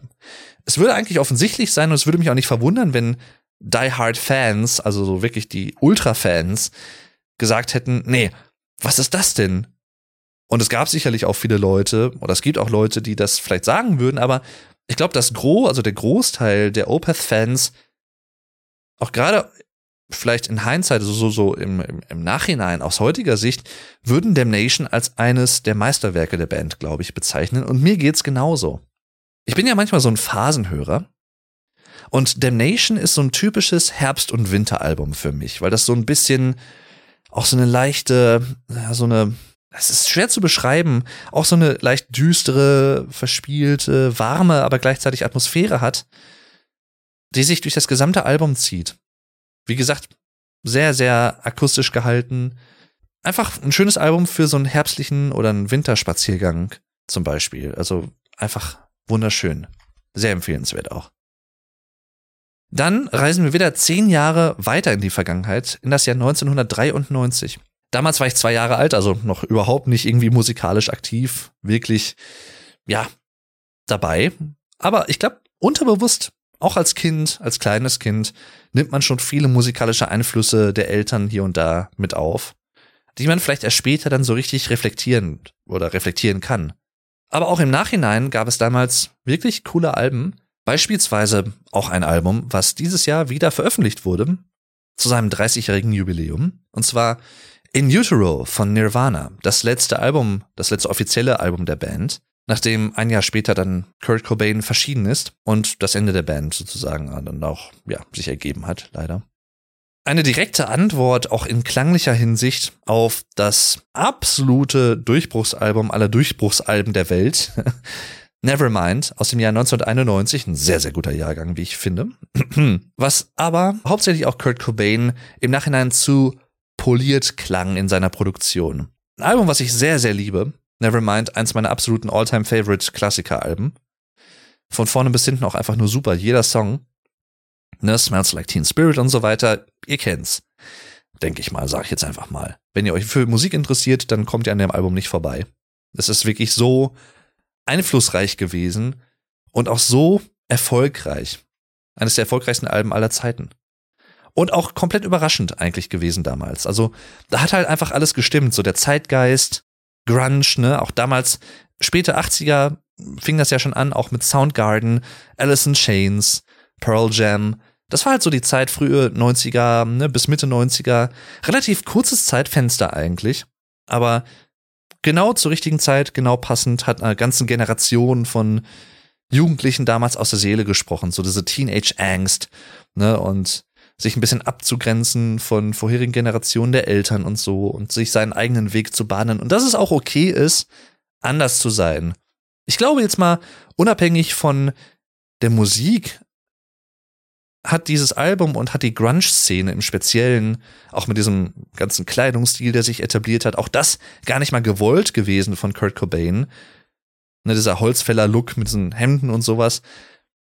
es würde eigentlich offensichtlich sein und es würde mich auch nicht verwundern, wenn Die Hard Fans, also so wirklich die Ultra-Fans, gesagt hätten, nee, was ist das denn? Und es gab sicherlich auch viele Leute, oder es gibt auch Leute, die das vielleicht sagen würden, aber ich glaube, das Gros, also der Großteil der Opeth-Fans, auch gerade vielleicht in Hindsight, also so, so im, im, im Nachhinein aus heutiger Sicht, würden Damnation als eines der Meisterwerke der Band, glaube ich, bezeichnen. Und mir geht's genauso. Ich bin ja manchmal so ein Phasenhörer. Und Damnation ist so ein typisches Herbst- und Winteralbum für mich, weil das so ein bisschen auch so eine leichte, ja, so eine, es ist schwer zu beschreiben, auch so eine leicht düstere, verspielte, warme, aber gleichzeitig Atmosphäre hat, die sich durch das gesamte Album zieht. Wie gesagt, sehr, sehr akustisch gehalten. Einfach ein schönes Album für so einen herbstlichen oder einen Winterspaziergang zum Beispiel. Also einfach wunderschön. Sehr empfehlenswert auch. Dann reisen wir wieder zehn Jahre weiter in die Vergangenheit, in das Jahr 1993. Damals war ich zwei Jahre alt, also noch überhaupt nicht irgendwie musikalisch aktiv, wirklich, ja, dabei. Aber ich glaube, unterbewusst auch als Kind, als kleines Kind, nimmt man schon viele musikalische Einflüsse der Eltern hier und da mit auf, die man vielleicht erst später dann so richtig reflektieren oder reflektieren kann. Aber auch im Nachhinein gab es damals wirklich coole Alben, beispielsweise auch ein Album, was dieses Jahr wieder veröffentlicht wurde, zu seinem 30-jährigen Jubiläum, und zwar In Utero von Nirvana, das letzte Album, das letzte offizielle Album der Band, nachdem ein Jahr später dann Kurt Cobain verschieden ist und das Ende der Band sozusagen dann auch ja, sich ergeben hat, leider. Eine direkte Antwort auch in klanglicher Hinsicht auf das absolute Durchbruchsalbum aller Durchbruchsalben der Welt. Nevermind aus dem Jahr 1991, ein sehr, sehr guter Jahrgang, wie ich finde. Was aber hauptsächlich auch Kurt Cobain im Nachhinein zu poliert klang in seiner Produktion. Ein Album, was ich sehr, sehr liebe, Nevermind, eins meiner absoluten All-Time-Favorite-Klassiker-Alben. Von vorne bis hinten auch einfach nur super. Jeder Song. Ne, Smells Like Teen Spirit und so weiter. Ihr kennt's. Denke ich mal, sag ich jetzt einfach mal. Wenn ihr euch für Musik interessiert, dann kommt ihr an dem Album nicht vorbei. Es ist wirklich so einflussreich gewesen und auch so erfolgreich. Eines der erfolgreichsten Alben aller Zeiten. Und auch komplett überraschend eigentlich gewesen damals. Also, da hat halt einfach alles gestimmt. So der Zeitgeist, Grunge, ne? Auch damals, späte 80er fing das ja schon an, auch mit Soundgarden, Alice in Chains, Pearl Jam. Das war halt so die Zeit, frühe 90er, ne, bis Mitte 90er. Relativ kurzes Zeitfenster eigentlich. Aber genau zur richtigen Zeit, genau passend, hat eine ganze Generation von Jugendlichen damals aus der Seele gesprochen. So diese Teenage-Angst, ne, und sich ein bisschen abzugrenzen von vorherigen Generationen der Eltern und so und sich seinen eigenen Weg zu bahnen und dass es auch okay ist, anders zu sein. Ich glaube jetzt mal, unabhängig von der Musik hat dieses Album und hat die Grunge-Szene im Speziellen, auch mit diesem ganzen Kleidungsstil, der sich etabliert hat, auch das gar nicht mal gewollt gewesen von Kurt Cobain. Ne, dieser Holzfäller-Look mit diesen Hemden und sowas,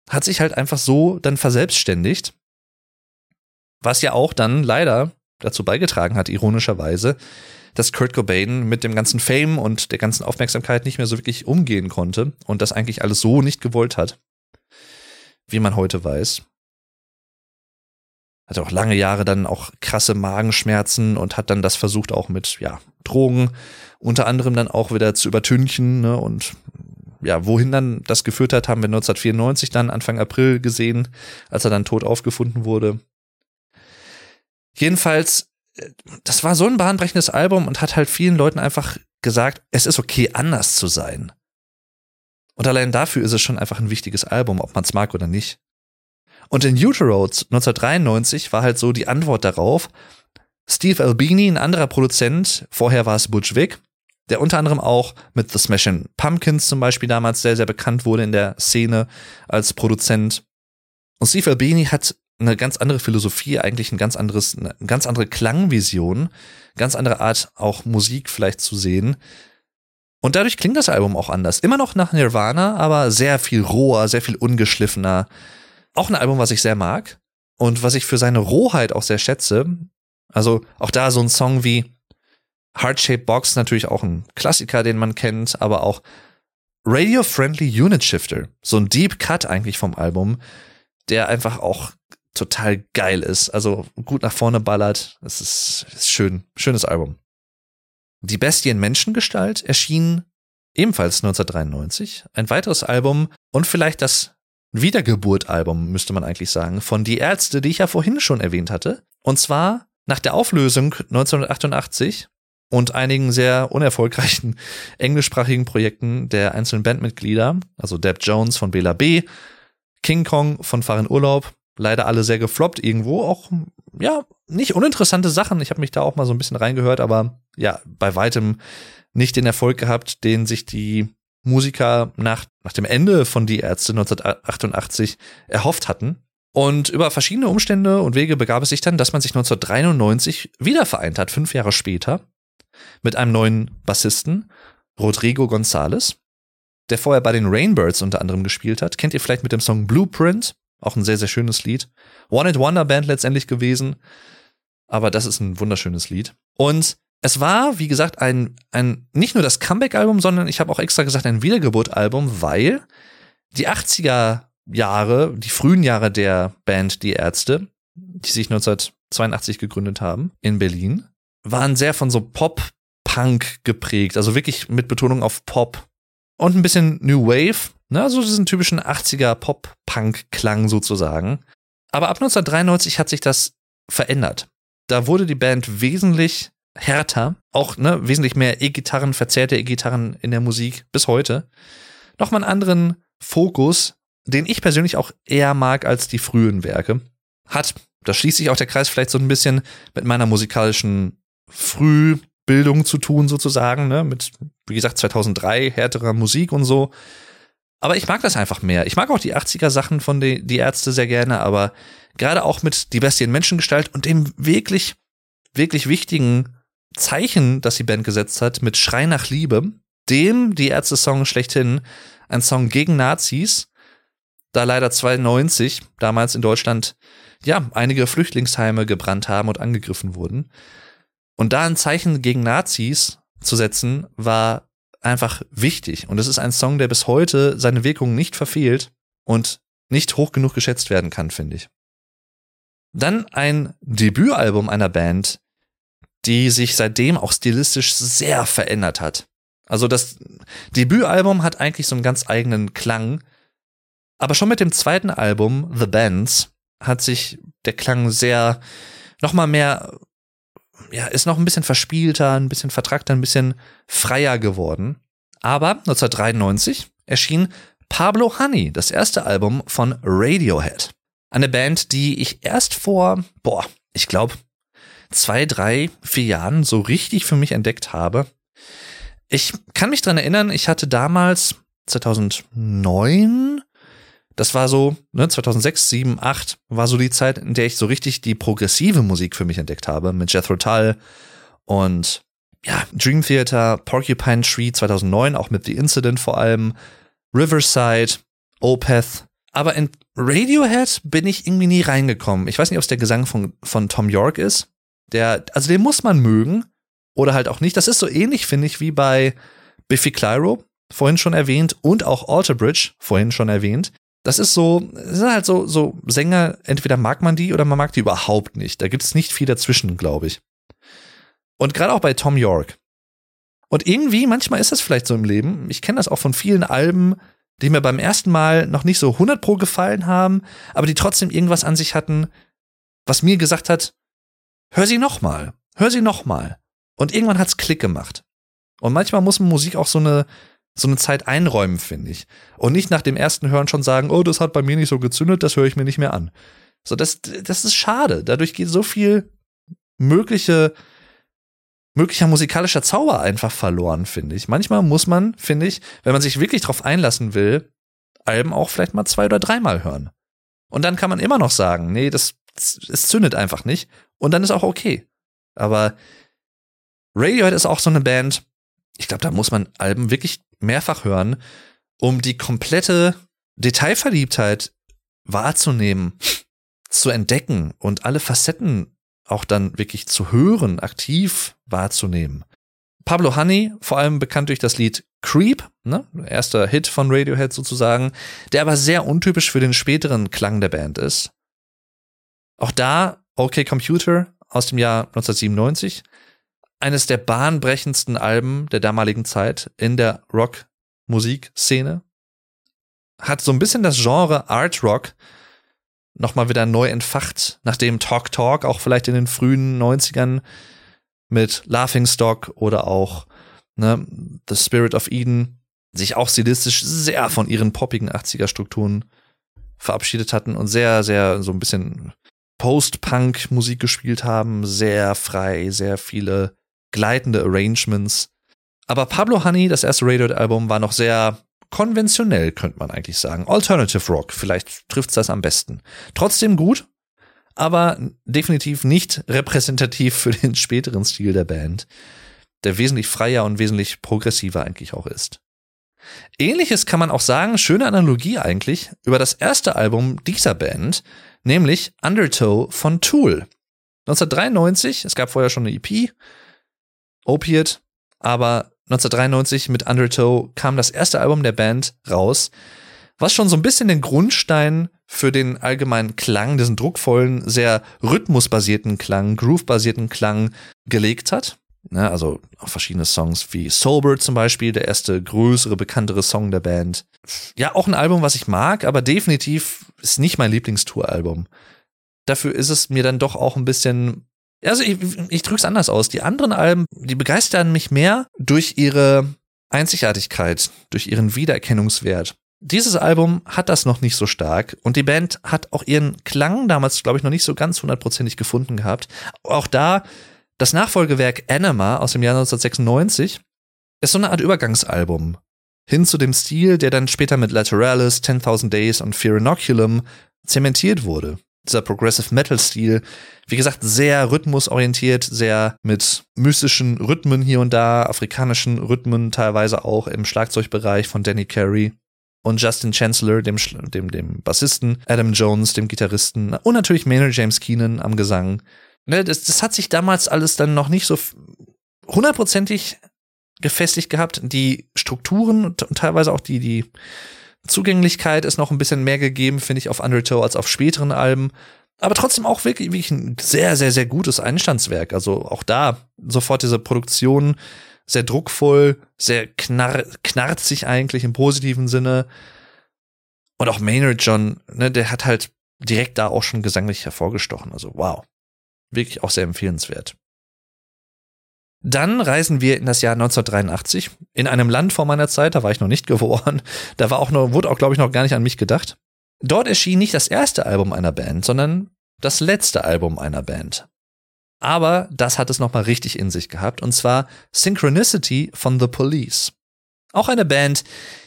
hat sich halt einfach so dann verselbstständigt. Was ja auch dann leider dazu beigetragen hat, ironischerweise, dass Kurt Cobain mit dem ganzen Fame und der ganzen Aufmerksamkeit nicht mehr so wirklich umgehen konnte und das eigentlich alles so nicht gewollt hat, wie man heute weiß. Hatte auch lange Jahre dann auch krasse Magenschmerzen und hat dann das versucht auch mit, ja, Drogen unter anderem dann auch wieder zu übertünchen, ne, und ja, wohin dann das geführt hat, haben wir 1994 dann Anfang April gesehen, als er dann tot aufgefunden wurde. Jedenfalls, äh, das war so ein bahnbrechendes Album und hat halt vielen Leuten einfach gesagt, es ist okay, anders zu sein. Und allein dafür ist es schon einfach ein wichtiges Album, ob man es mag oder nicht. Und in Utero 1993 war halt so die Antwort darauf, Steve Albini, ein anderer Produzent, vorher war es Butch Vig, der unter anderem auch mit The Smashing Pumpkins zum Beispiel damals sehr, sehr bekannt wurde in der Szene als Produzent. Und Steve Albini hat eine ganz andere Philosophie, eigentlich ein ganz anderes, eine ganz andere Klangvision, ganz andere Art auch Musik vielleicht zu sehen. Und dadurch klingt das Album auch anders. Immer noch nach Nirvana, aber sehr viel roher, sehr viel ungeschliffener. Auch ein Album, was ich sehr mag und was ich für seine Rohheit auch sehr schätze. Also auch da so ein Song wie Heart-Shaped Box, natürlich auch ein Klassiker, den man kennt, aber auch Radio-Friendly Unit Shifter. So ein Deep Cut eigentlich vom Album, der einfach auch total geil ist. Also gut nach vorne ballert. Das ist, ist schön. Schönes Album. Die Bestien Menschengestalt erschien ebenfalls 1993. Ein weiteres Album und vielleicht das Wiedergeburt-Album, müsste man eigentlich sagen, von Die Ärzte, die ich ja vorhin schon erwähnt hatte. Und zwar nach der Auflösung 1988 und einigen sehr unerfolgreichen englischsprachigen Projekten der einzelnen Bandmitglieder, also Deb Jones von Bela B., King Kong von Fahren Urlaub, leider alle sehr gefloppt irgendwo, auch ja, nicht uninteressante Sachen. Ich habe mich da auch mal so ein bisschen reingehört, aber ja, bei weitem nicht den Erfolg gehabt, den sich die Musiker nach, nach dem Ende von Die Ärzte 1988 erhofft hatten. Und über verschiedene Umstände und Wege begab es sich dann, dass man sich 1993 wieder vereint hat, fünf Jahre später mit einem neuen Bassisten, Rodrigo González, der vorher bei den Rainbirds unter anderem gespielt hat. Kennt ihr vielleicht mit dem Song Blueprint? Auch ein sehr, sehr schönes Lied. One It Wonder Band letztendlich gewesen. Aber das ist ein wunderschönes Lied. Und es war, wie gesagt, ein, ein nicht nur das Comeback-Album, sondern ich habe auch extra gesagt, ein Wiedergeburt-Album, weil die 80er Jahre, die frühen Jahre der Band Die Ärzte, die sich 1982 gegründet haben in Berlin, waren sehr von so Pop-Punk geprägt, also wirklich mit Betonung auf Pop und ein bisschen New Wave, ne, also diesen typischen 80er Pop-Punk-Klang sozusagen. Aber ab 1993 hat sich das verändert. Da wurde die Band wesentlich härter, auch ne, wesentlich mehr E-Gitarren, verzerrte E-Gitarren in der Musik bis heute. Nochmal einen anderen Fokus, den ich persönlich auch eher mag als die frühen Werke. Hat, da schließt sich auch der Kreis vielleicht so ein bisschen mit meiner musikalischen Frühbildung zu tun, sozusagen, ne? Mit, wie gesagt, 2003 härterer Musik und so. Aber ich mag das einfach mehr. Ich mag auch die 80er Sachen von die, die Ärzte sehr gerne, aber gerade auch mit Die Bestie in Menschengestalt und dem wirklich, wirklich wichtigen Zeichen, das die Band gesetzt hat, mit Schrei nach Liebe, dem die Ärzte-Song schlechthin, ein Song gegen Nazis, da leider 92 damals in Deutschland ja einige Flüchtlingsheime gebrannt haben und angegriffen wurden. Und da ein Zeichen gegen Nazis zu setzen, war einfach wichtig. Und es ist ein Song, der bis heute seine Wirkung nicht verfehlt und nicht hoch genug geschätzt werden kann, finde ich. Dann ein Debütalbum einer Band, die sich seitdem auch stilistisch sehr verändert hat. Also das Debütalbum hat eigentlich so einen ganz eigenen Klang, aber schon mit dem zweiten Album, The Bands, hat sich der Klang sehr nochmal mehr ja, ist noch ein bisschen verspielter, ein bisschen vertrackter, ein bisschen freier geworden. Aber 1993 erschien Pablo Honey, das erste Album von Radiohead. Eine Band, die ich erst vor, boah, ich glaube, zwei, drei, vier Jahren so richtig für mich entdeckt habe. Ich kann mich dran erinnern, ich hatte damals 2009 das war so, ne, 2006, 7, 8 war so die Zeit, in der ich so richtig die progressive Musik für mich entdeckt habe, mit Jethro Tull und ja, Dream Theater, Porcupine Tree 2009, auch mit The Incident vor allem, Riverside, Opeth. Aber in Radiohead bin ich irgendwie nie reingekommen. Ich weiß nicht, ob es der Gesang von, von Tom York ist. Der, also den muss man mögen oder halt auch nicht. Das ist so ähnlich, finde ich, wie bei Biffy Clyro, vorhin schon erwähnt, und auch Alter Bridge, vorhin schon erwähnt das ist so, das sind halt so, so Sänger, entweder mag man die oder man mag die überhaupt nicht. Da gibt es nicht viel dazwischen, glaube ich. Und gerade auch bei Tom York. Und irgendwie, manchmal ist das vielleicht so im Leben. Ich kenne das auch von vielen Alben, die mir beim ersten Mal noch nicht so 100 pro gefallen haben, aber die trotzdem irgendwas an sich hatten, was mir gesagt hat, hör sie noch mal, hör sie noch mal. Und irgendwann hat's Klick gemacht. Und manchmal muss Musik auch so eine, so eine Zeit einräumen, finde ich. Und nicht nach dem ersten Hören schon sagen, oh, das hat bei mir nicht so gezündet, das höre ich mir nicht mehr an. So, das, das ist schade. Dadurch geht so viel mögliche möglicher musikalischer Zauber einfach verloren, finde ich. Manchmal muss man, finde ich, wenn man sich wirklich drauf einlassen will, Alben auch vielleicht mal zwei oder dreimal hören. Und dann kann man immer noch sagen, nee, das, es zündet einfach nicht. Und dann ist auch okay. Aber Radiohead ist auch so eine Band, ich glaube, da muss man Alben wirklich mehrfach hören, um die komplette Detailverliebtheit wahrzunehmen, zu entdecken und alle Facetten auch dann wirklich zu hören, aktiv wahrzunehmen. Pablo Honey, vor allem bekannt durch das Lied Creep, ne, erster Hit von Radiohead sozusagen, der aber sehr untypisch für den späteren Klang der Band ist. Auch da OK Computer aus dem Jahr 1997, eines der bahnbrechendsten Alben der damaligen Zeit in der Rock-Musikszene, hat so ein bisschen das Genre Art Rock nochmal wieder neu entfacht, nachdem Talk Talk auch vielleicht in den frühen 90ern mit Laughing Stock oder auch ne, The Spirit of Eden sich auch stilistisch sehr von ihren poppigen 80er Strukturen verabschiedet hatten und sehr, sehr so ein bisschen Post-Punk-Musik gespielt haben, sehr frei, sehr viele gleitende Arrangements. Aber Pablo Honey, das erste Radiohead-Album, war noch sehr konventionell, könnte man eigentlich sagen. Alternative Rock, vielleicht trifft's das am besten. Trotzdem gut, aber definitiv nicht repräsentativ für den späteren Stil der Band, der wesentlich freier und wesentlich progressiver eigentlich auch ist. Ähnliches kann man auch sagen, schöne Analogie eigentlich, über das erste Album dieser Band, nämlich Undertow von Tool. 1993, es gab vorher schon eine EP, Opiate, aber 1993 mit Undertow kam das erste Album der Band raus, was schon so ein bisschen den Grundstein für den allgemeinen Klang, diesen druckvollen, sehr rhythmusbasierten Klang, groovebasierten Klang gelegt hat. Ja, also auch verschiedene Songs wie Sober zum Beispiel, der erste größere, bekanntere Song der Band. Ja, auch ein Album, was ich mag, aber definitiv ist nicht mein Lieblingstour-Album. Dafür ist es mir dann doch auch ein bisschen also ich, ich drück's anders aus. Die anderen Alben, die begeistern mich mehr durch ihre Einzigartigkeit, durch ihren Wiedererkennungswert. Dieses Album hat das noch nicht so stark und die Band hat auch ihren Klang damals, glaube ich, noch nicht so ganz hundertprozentig gefunden gehabt. Auch da das Nachfolgewerk Anima aus dem Jahr 1996 ist so eine Art Übergangsalbum hin zu dem Stil, der dann später mit Lateralis, 10.000 Days und Fear Inoculum zementiert wurde dieser Progressive Metal Stil, wie gesagt, sehr rhythmusorientiert, sehr mit mystischen Rhythmen hier und da, afrikanischen Rhythmen teilweise auch im Schlagzeugbereich von Danny Carey und Justin Chancellor, dem, dem, dem Bassisten, Adam Jones, dem Gitarristen und natürlich Maynard James Keenan am Gesang. Ne, das, das hat sich damals alles dann noch nicht so hundertprozentig gefestigt gehabt. Die Strukturen und teilweise auch die, die Zugänglichkeit ist noch ein bisschen mehr gegeben, finde ich, auf Undertow als auf späteren Alben. Aber trotzdem auch wirklich, wirklich ein sehr, sehr, sehr gutes Einstandswerk. Also auch da sofort diese Produktion sehr druckvoll, sehr knar knarzig eigentlich im positiven Sinne. Und auch Maynard John, ne, der hat halt direkt da auch schon gesanglich hervorgestochen. Also wow. Wirklich auch sehr empfehlenswert. Dann reisen wir in das Jahr 1983 in einem Land vor meiner Zeit, da war ich noch nicht geboren. Da war auch noch, wurde auch, glaube ich, noch gar nicht an mich gedacht. Dort erschien nicht das erste Album einer Band, sondern das letzte Album einer Band. Aber das hat es nochmal richtig in sich gehabt, und zwar Synchronicity von The Police. Auch eine Band,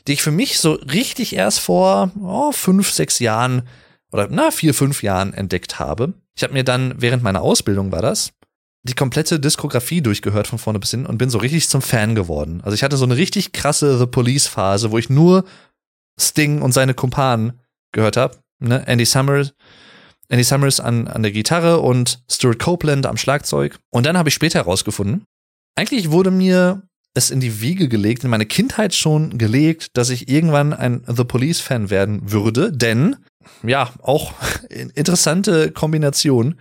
die ich für mich so richtig erst vor oh, fünf, sechs Jahren oder na, vier, fünf Jahren entdeckt habe. Ich habe mir dann während meiner Ausbildung war das, die komplette Diskografie durchgehört von vorne bis hin und bin so richtig zum Fan geworden. Also ich hatte so eine richtig krasse The Police Phase, wo ich nur Sting und seine Kumpanen gehört habe. Ne? Andy Summers, Andy Summers an, an der Gitarre und Stuart Copeland am Schlagzeug. Und dann habe ich später herausgefunden, eigentlich wurde mir es in die Wiege gelegt, in meine Kindheit schon gelegt, dass ich irgendwann ein The Police Fan werden würde, denn ja, auch interessante Kombination.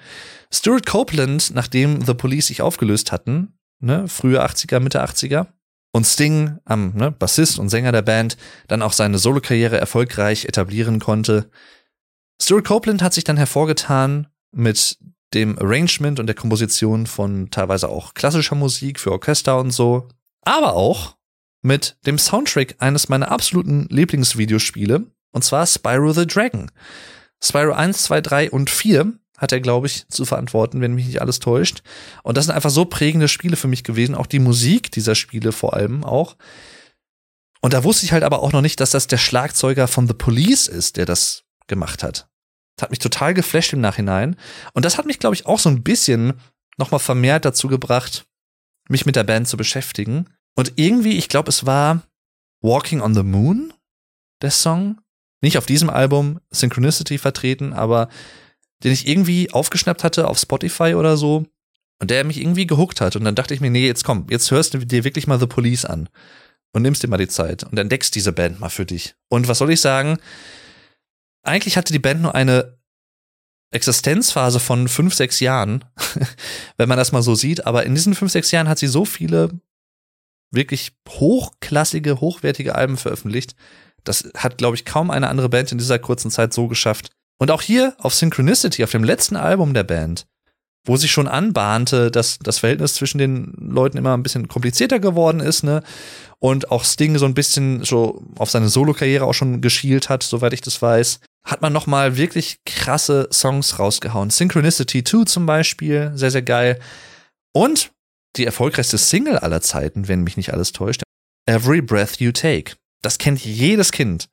Stuart Copeland, nachdem The Police sich aufgelöst hatten, ne, frühe 80er, Mitte 80er, und Sting, am ne, Bassist und Sänger der Band, dann auch seine Solokarriere erfolgreich etablieren konnte. Stuart Copeland hat sich dann hervorgetan mit dem Arrangement und der Komposition von teilweise auch klassischer Musik für Orchester und so, aber auch mit dem Soundtrack eines meiner absoluten Lieblingsvideospiele, und zwar Spyro the Dragon. Spyro 1, 2, 3 und 4 hat er, glaube ich, zu verantworten, wenn mich nicht alles täuscht. Und das sind einfach so prägende Spiele für mich gewesen, auch die Musik dieser Spiele vor allem auch. Und da wusste ich halt aber auch noch nicht, dass das der Schlagzeuger von The Police ist, der das gemacht hat. Das hat mich total geflasht im Nachhinein. Und das hat mich, glaube ich, auch so ein bisschen nochmal vermehrt dazu gebracht, mich mit der Band zu beschäftigen. Und irgendwie, ich glaube, es war Walking on the Moon, der Song. Nicht auf diesem Album Synchronicity vertreten, aber den ich irgendwie aufgeschnappt hatte auf Spotify oder so und der mich irgendwie gehuckt hat. Und dann dachte ich mir, nee, jetzt komm, jetzt hörst du dir wirklich mal The Police an und nimmst dir mal die Zeit und entdeckst diese Band mal für dich. Und was soll ich sagen? Eigentlich hatte die Band nur eine Existenzphase von fünf, sechs Jahren, wenn man das mal so sieht. Aber in diesen fünf, sechs Jahren hat sie so viele wirklich hochklassige, hochwertige Alben veröffentlicht. Das hat, glaube ich, kaum eine andere Band in dieser kurzen Zeit so geschafft. Und auch hier auf Synchronicity, auf dem letzten Album der Band, wo sich schon anbahnte, dass das Verhältnis zwischen den Leuten immer ein bisschen komplizierter geworden ist, ne? Und auch Sting so ein bisschen so auf seine Solo-Karriere auch schon geschielt hat, soweit ich das weiß, hat man noch mal wirklich krasse Songs rausgehauen. Synchronicity 2 zum Beispiel, sehr, sehr geil. Und die erfolgreichste Single aller Zeiten, wenn mich nicht alles täuscht, Every Breath You Take. Das kennt jedes Kind.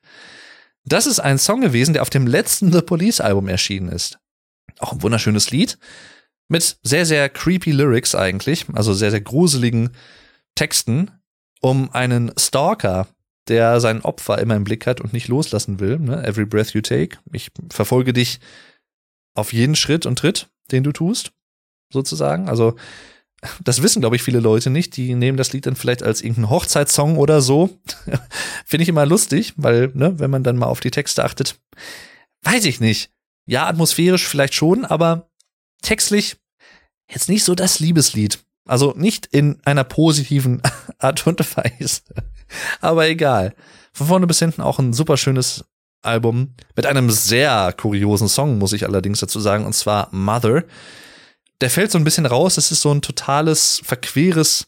Das ist ein Song gewesen, der auf dem letzten The Police Album erschienen ist. Auch ein wunderschönes Lied mit sehr, sehr creepy Lyrics eigentlich, also sehr, sehr gruseligen Texten um einen Stalker, der sein Opfer immer im Blick hat und nicht loslassen will. Ne? Every breath you take. Ich verfolge dich auf jeden Schritt und Tritt, den du tust, sozusagen. Also das wissen, glaube ich, viele Leute nicht. Die nehmen das Lied dann vielleicht als irgendeinen Hochzeitssong oder so. Finde ich immer lustig, weil, ne, wenn man dann mal auf die Texte achtet, weiß ich nicht. Ja, atmosphärisch vielleicht schon, aber textlich jetzt nicht so das Liebeslied. Also nicht in einer positiven Art und Weise. Aber egal. Von vorne bis hinten auch ein super schönes Album mit einem sehr kuriosen Song, muss ich allerdings dazu sagen, und zwar Mother der fällt so ein bisschen raus. Es ist so ein totales, verqueres,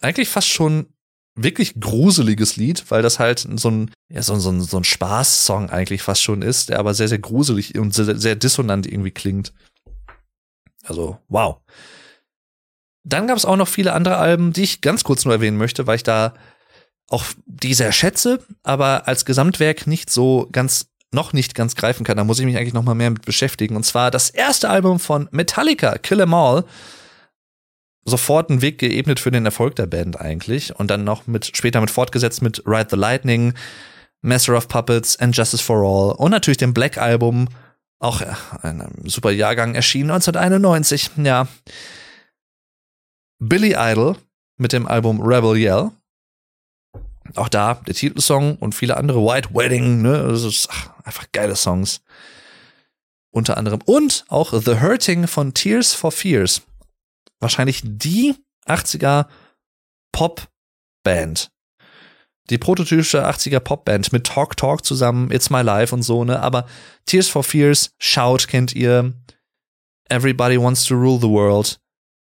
eigentlich fast schon wirklich gruseliges Lied, weil das halt so ein, ja, so, so, so ein Spaßsong eigentlich fast schon ist, der aber sehr, sehr gruselig und sehr, sehr dissonant irgendwie klingt. Also, wow. Dann gab es auch noch viele andere Alben, die ich ganz kurz nur erwähnen möchte, weil ich da auch die sehr schätze, aber als Gesamtwerk nicht so ganz noch nicht ganz greifen kann. Da muss ich mich eigentlich noch mal mehr mit beschäftigen. Und zwar das erste Album von Metallica, Kill 'Em All. Sofort einen Weg geebnet für den Erfolg der Band eigentlich. Und dann noch mit, später mit fortgesetzt mit Ride the Lightning, Master of Puppets and Justice for All. Und natürlich dem Black Album. Auch ja, ein super Jahrgang erschienen 1991. Ja. Billy Idol mit dem Album Rebel Yell. Auch da der Titelsong und viele andere White Wedding, ne, das ist ach, einfach geile Songs. Unter anderem und auch The Hurting von Tears for Fears. Wahrscheinlich die 80er Pop-Band. Die prototypische 80er Popband mit Talk Talk zusammen, It's My Life und so, ne? Aber Tears for Fears, Shout kennt ihr, Everybody Wants to Rule the World.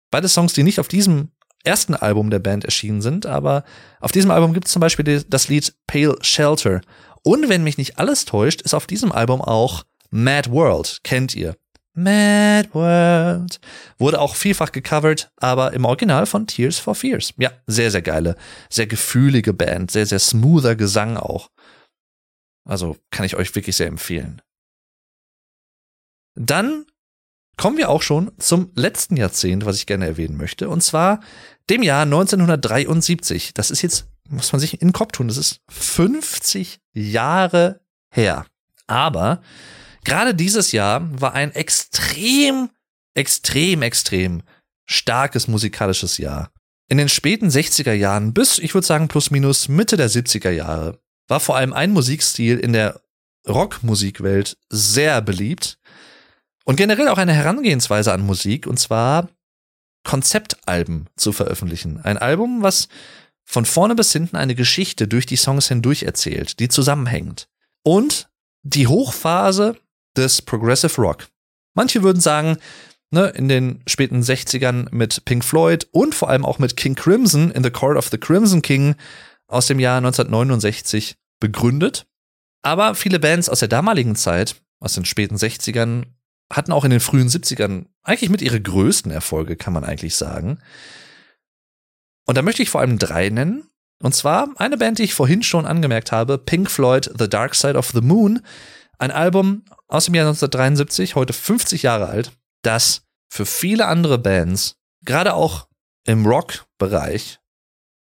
Beide Songs, die nicht auf diesem ersten Album der Band erschienen sind, aber auf diesem Album gibt es zum Beispiel das Lied Pale Shelter. Und wenn mich nicht alles täuscht, ist auf diesem Album auch Mad World, kennt ihr. Mad World. Wurde auch vielfach gecovert, aber im Original von Tears for Fears. Ja, sehr, sehr geile, sehr gefühlige Band, sehr, sehr smoother Gesang auch. Also kann ich euch wirklich sehr empfehlen. Dann kommen wir auch schon zum letzten Jahrzehnt, was ich gerne erwähnen möchte, und zwar dem Jahr 1973. Das ist jetzt, muss man sich in den Kopf tun, das ist 50 Jahre her. Aber gerade dieses Jahr war ein extrem, extrem, extrem starkes musikalisches Jahr. In den späten 60er Jahren bis, ich würde sagen, plus minus Mitte der 70er Jahre war vor allem ein Musikstil in der Rockmusikwelt sehr beliebt, und generell auch eine Herangehensweise an Musik, und zwar Konzeptalben zu veröffentlichen. Ein Album, was von vorne bis hinten eine Geschichte durch die Songs hindurch erzählt, die zusammenhängt. Und die Hochphase des Progressive Rock. Manche würden sagen, ne, in den späten 60ern mit Pink Floyd und vor allem auch mit King Crimson in The Court of the Crimson King aus dem Jahr 1969 begründet. Aber viele Bands aus der damaligen Zeit, aus den späten 60ern hatten auch in den frühen 70ern eigentlich mit ihre größten Erfolge, kann man eigentlich sagen. Und da möchte ich vor allem drei nennen. Und zwar eine Band, die ich vorhin schon angemerkt habe, Pink Floyd, The Dark Side of the Moon. Ein Album aus dem Jahr 1973, heute 50 Jahre alt, das für viele andere Bands, gerade auch im Rock-Bereich,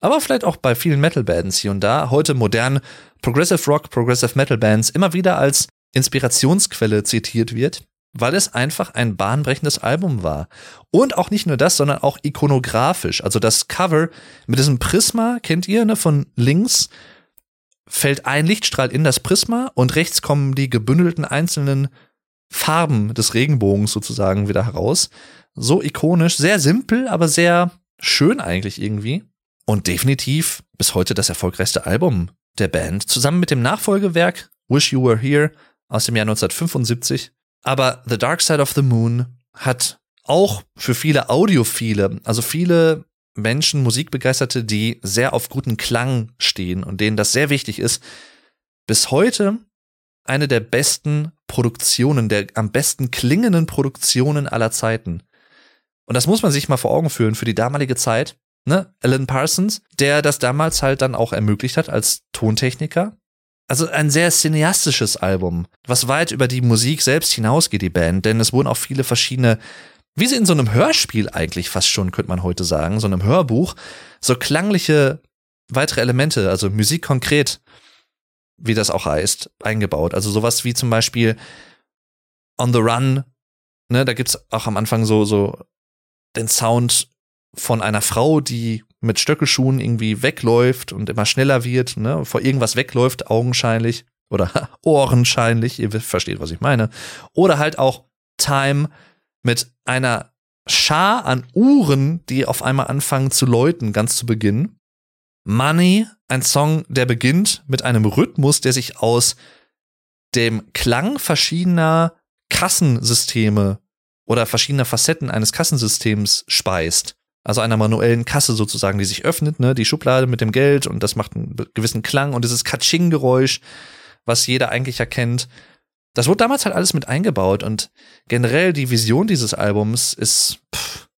aber vielleicht auch bei vielen Metal-Bands hier und da, heute modern Progressive Rock, Progressive Metal Bands immer wieder als Inspirationsquelle zitiert wird, weil es einfach ein bahnbrechendes Album war. Und auch nicht nur das, sondern auch ikonografisch. Also das Cover mit diesem Prisma, kennt ihr, ne, von links fällt ein Lichtstrahl in das Prisma und rechts kommen die gebündelten einzelnen Farben des Regenbogens sozusagen wieder heraus. So ikonisch, sehr simpel, aber sehr schön eigentlich irgendwie. Und definitiv bis heute das erfolgreichste Album der Band, zusammen mit dem Nachfolgewerk Wish You Were Here aus dem Jahr 1975. Aber The Dark Side of the Moon hat auch für viele Audiophile, also viele Menschen, Musikbegeisterte, die sehr auf guten Klang stehen und denen das sehr wichtig ist, bis heute eine der besten Produktionen, der am besten klingenden Produktionen aller Zeiten. Und das muss man sich mal vor Augen führen für die damalige Zeit. Ne? Alan Parsons, der das damals halt dann auch ermöglicht hat als Tontechniker. Also ein sehr cineastisches Album, was weit über die Musik selbst hinausgeht, die Band, denn es wurden auch viele verschiedene wie sie in so einem Hörspiel eigentlich fast schon, könnte man heute sagen, so einem Hörbuch, so klangliche weitere Elemente, also Musik konkret, wie das auch heißt, eingebaut. Also sowas wie zum Beispiel On the Run, ne, da gibt's auch am Anfang so, so den Sound von einer Frau, die mit Stöckelschuhen irgendwie wegläuft und immer schneller wird, ne, vor irgendwas wegläuft, augenscheinlich oder ohrenscheinlich, ihr versteht, was ich meine. Oder halt auch Time, mit einer Schar an Uhren, die auf einmal anfangen zu läuten, ganz zu Beginn. Money, ein Song, der beginnt mit einem Rhythmus, der sich aus dem Klang verschiedener Kassensysteme oder verschiedener Facetten eines Kassensystems speist. Also einer manuellen Kasse sozusagen, die sich öffnet, ne, die Schublade mit dem Geld und das macht einen gewissen Klang und dieses Katsching-Geräusch, was jeder eigentlich erkennt. Das wurde damals halt alles mit eingebaut und generell die Vision dieses Albums ist, pff,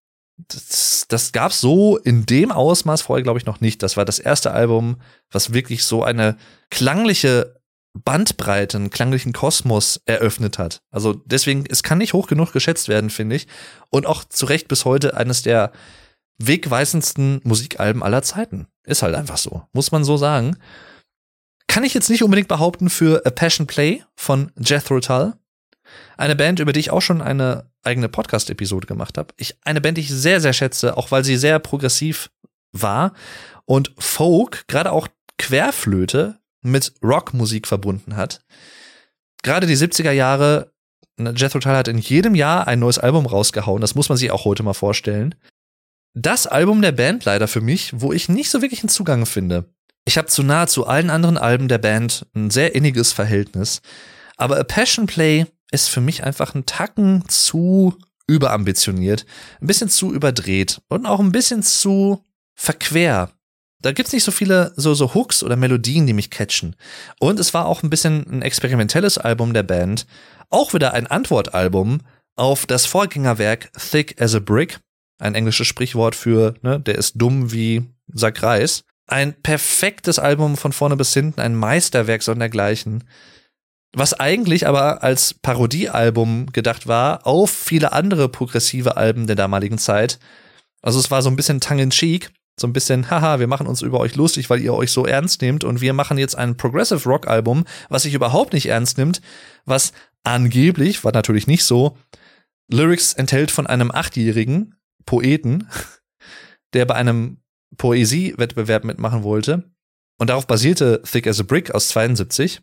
das, das gab's so in dem Ausmaß vorher, glaube ich, noch nicht. Das war das erste Album, was wirklich so eine klangliche Bandbreite, einen klanglichen Kosmos eröffnet hat. Also deswegen, es kann nicht hoch genug geschätzt werden, finde ich. Und auch zu Recht bis heute eines der wegweisendsten Musikalben aller Zeiten. Ist halt einfach so. Muss man so sagen. Kann ich jetzt nicht unbedingt behaupten für A Passion Play von Jethro Tull. Eine Band, über die ich auch schon eine eigene Podcast-Episode gemacht habe. Ich, eine Band, die ich sehr, sehr schätze, auch weil sie sehr progressiv war und Folk, gerade auch Querflöte, mit Rockmusik verbunden hat. Gerade die 70er Jahre, ne, Jethro Tull hat in jedem Jahr ein neues Album rausgehauen. Das muss man sich auch heute mal vorstellen. Das Album der Band leider für mich, wo ich nicht so wirklich einen Zugang finde. Ich habe zu nahezu allen anderen Alben der Band ein sehr inniges Verhältnis. Aber A Passion Play ist für mich einfach ein Tacken zu überambitioniert, ein bisschen zu überdreht und auch ein bisschen zu verquer. Da gibt's nicht so viele so, so Hooks oder Melodien, die mich catchen. Und es war auch ein bisschen ein experimentelles Album der Band. Auch wieder ein Antwortalbum auf das Vorgängerwerk Thick as a Brick. Ein englisches Sprichwort für, ne, der ist dumm wie Sack Reis. Ein perfektes Album von vorne bis hinten, ein Meisterwerk sondergleichen. Was eigentlich aber als Parodiealbum gedacht war auf viele andere progressive Alben der damaligen Zeit. Also es war so ein bisschen tongue in cheek, so ein bisschen, haha, wir machen uns über euch lustig, weil ihr euch so ernst nehmt und wir machen jetzt ein Progressive Rock Album, was sich überhaupt nicht ernst nimmt, was angeblich, war natürlich nicht so, Lyrics enthält von einem achtjährigen Poeten, der bei einem Poesiewettbewerb mitmachen wollte. Und darauf basierte Thick as a Brick aus 72.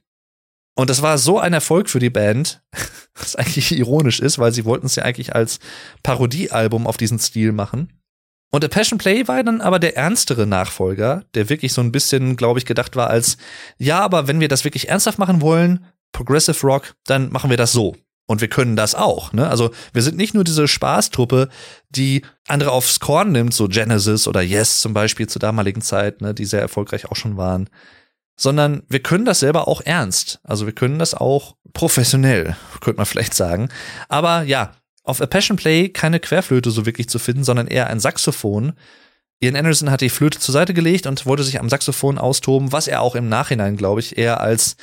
Und das war so ein Erfolg für die Band, was eigentlich ironisch ist, weil sie wollten es ja eigentlich als Parodiealbum auf diesen Stil machen. Und der Passion Play war dann aber der ernstere Nachfolger, der wirklich so ein bisschen, glaube ich, gedacht war als, ja, aber wenn wir das wirklich ernsthaft machen wollen, Progressive Rock, dann machen wir das so. Und wir können das auch. Ne? Also wir sind nicht nur diese Spaßtruppe, die andere aufs Korn nimmt, so Genesis oder Yes zum Beispiel zur damaligen Zeit, ne, die sehr erfolgreich auch schon waren. sondern wir können das selber auch ernst. Also wir können das auch professionell, könnte man vielleicht sagen. Aber ja, auf A Passion Play keine Querflöte so wirklich zu finden, sondern eher ein Saxophon. Ian Anderson hat die Flöte zur Seite gelegt und wollte sich am Saxophon austoben, was er auch im Nachhinein, glaube ich, eher als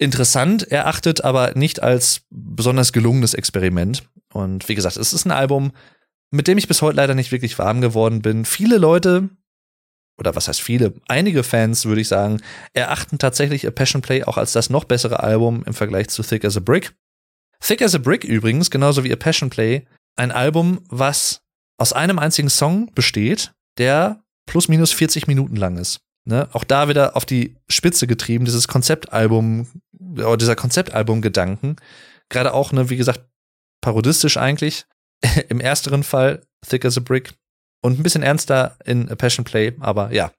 interessant erachtet, aber nicht als besonders gelungenes Experiment. Und wie gesagt, es ist ein Album, mit dem ich bis heute leider nicht wirklich warm geworden bin. Viele Leute, oder was heißt viele, einige Fans, würde ich sagen, erachten tatsächlich A Passion Play auch als das noch bessere Album im Vergleich zu Thick as a Brick. Thick as a Brick übrigens, genauso wie A Passion Play, ein Album, was aus einem einzigen Song besteht, der plus minus 40 Minuten lang ist. Ne? Auch da wieder auf die Spitze getrieben, dieses Konzeptalbum, oder dieser Konzeptalbum-Gedanken. Gerade auch, ne, wie gesagt, parodistisch eigentlich. Im ersteren Fall Thick as a Brick und ein bisschen ernster in A Passion Play, aber ja.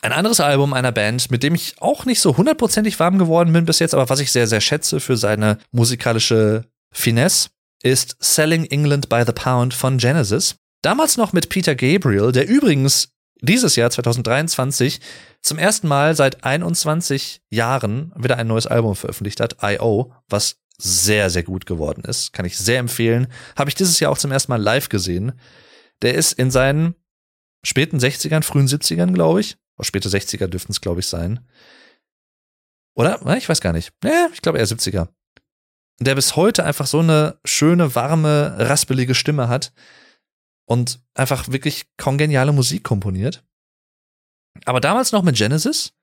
Ein anderes Album einer Band, mit dem ich auch nicht so hundertprozentig warm geworden bin bis jetzt, aber was ich sehr, sehr schätze für seine musikalische Finesse, ist Selling England by the Pound von Genesis. Damals noch mit Peter Gabriel, der übrigens dieses Jahr 2023 zum ersten Mal seit 21 Jahren wieder ein neues Album veröffentlicht hat, I.O., was sehr, sehr gut geworden ist. Kann ich sehr empfehlen. Habe ich dieses Jahr auch zum ersten Mal live gesehen. Der ist in seinen späten 60ern, frühen 70ern, glaube ich. Oder späte 60er dürften es, glaube ich, sein. Oder? Ich weiß gar nicht. Ja, ich glaube eher 70er. Der bis heute einfach so eine schöne, warme, raspelige Stimme hat und einfach wirklich kongeniale Musik komponiert. Aber damals noch mit Genesis,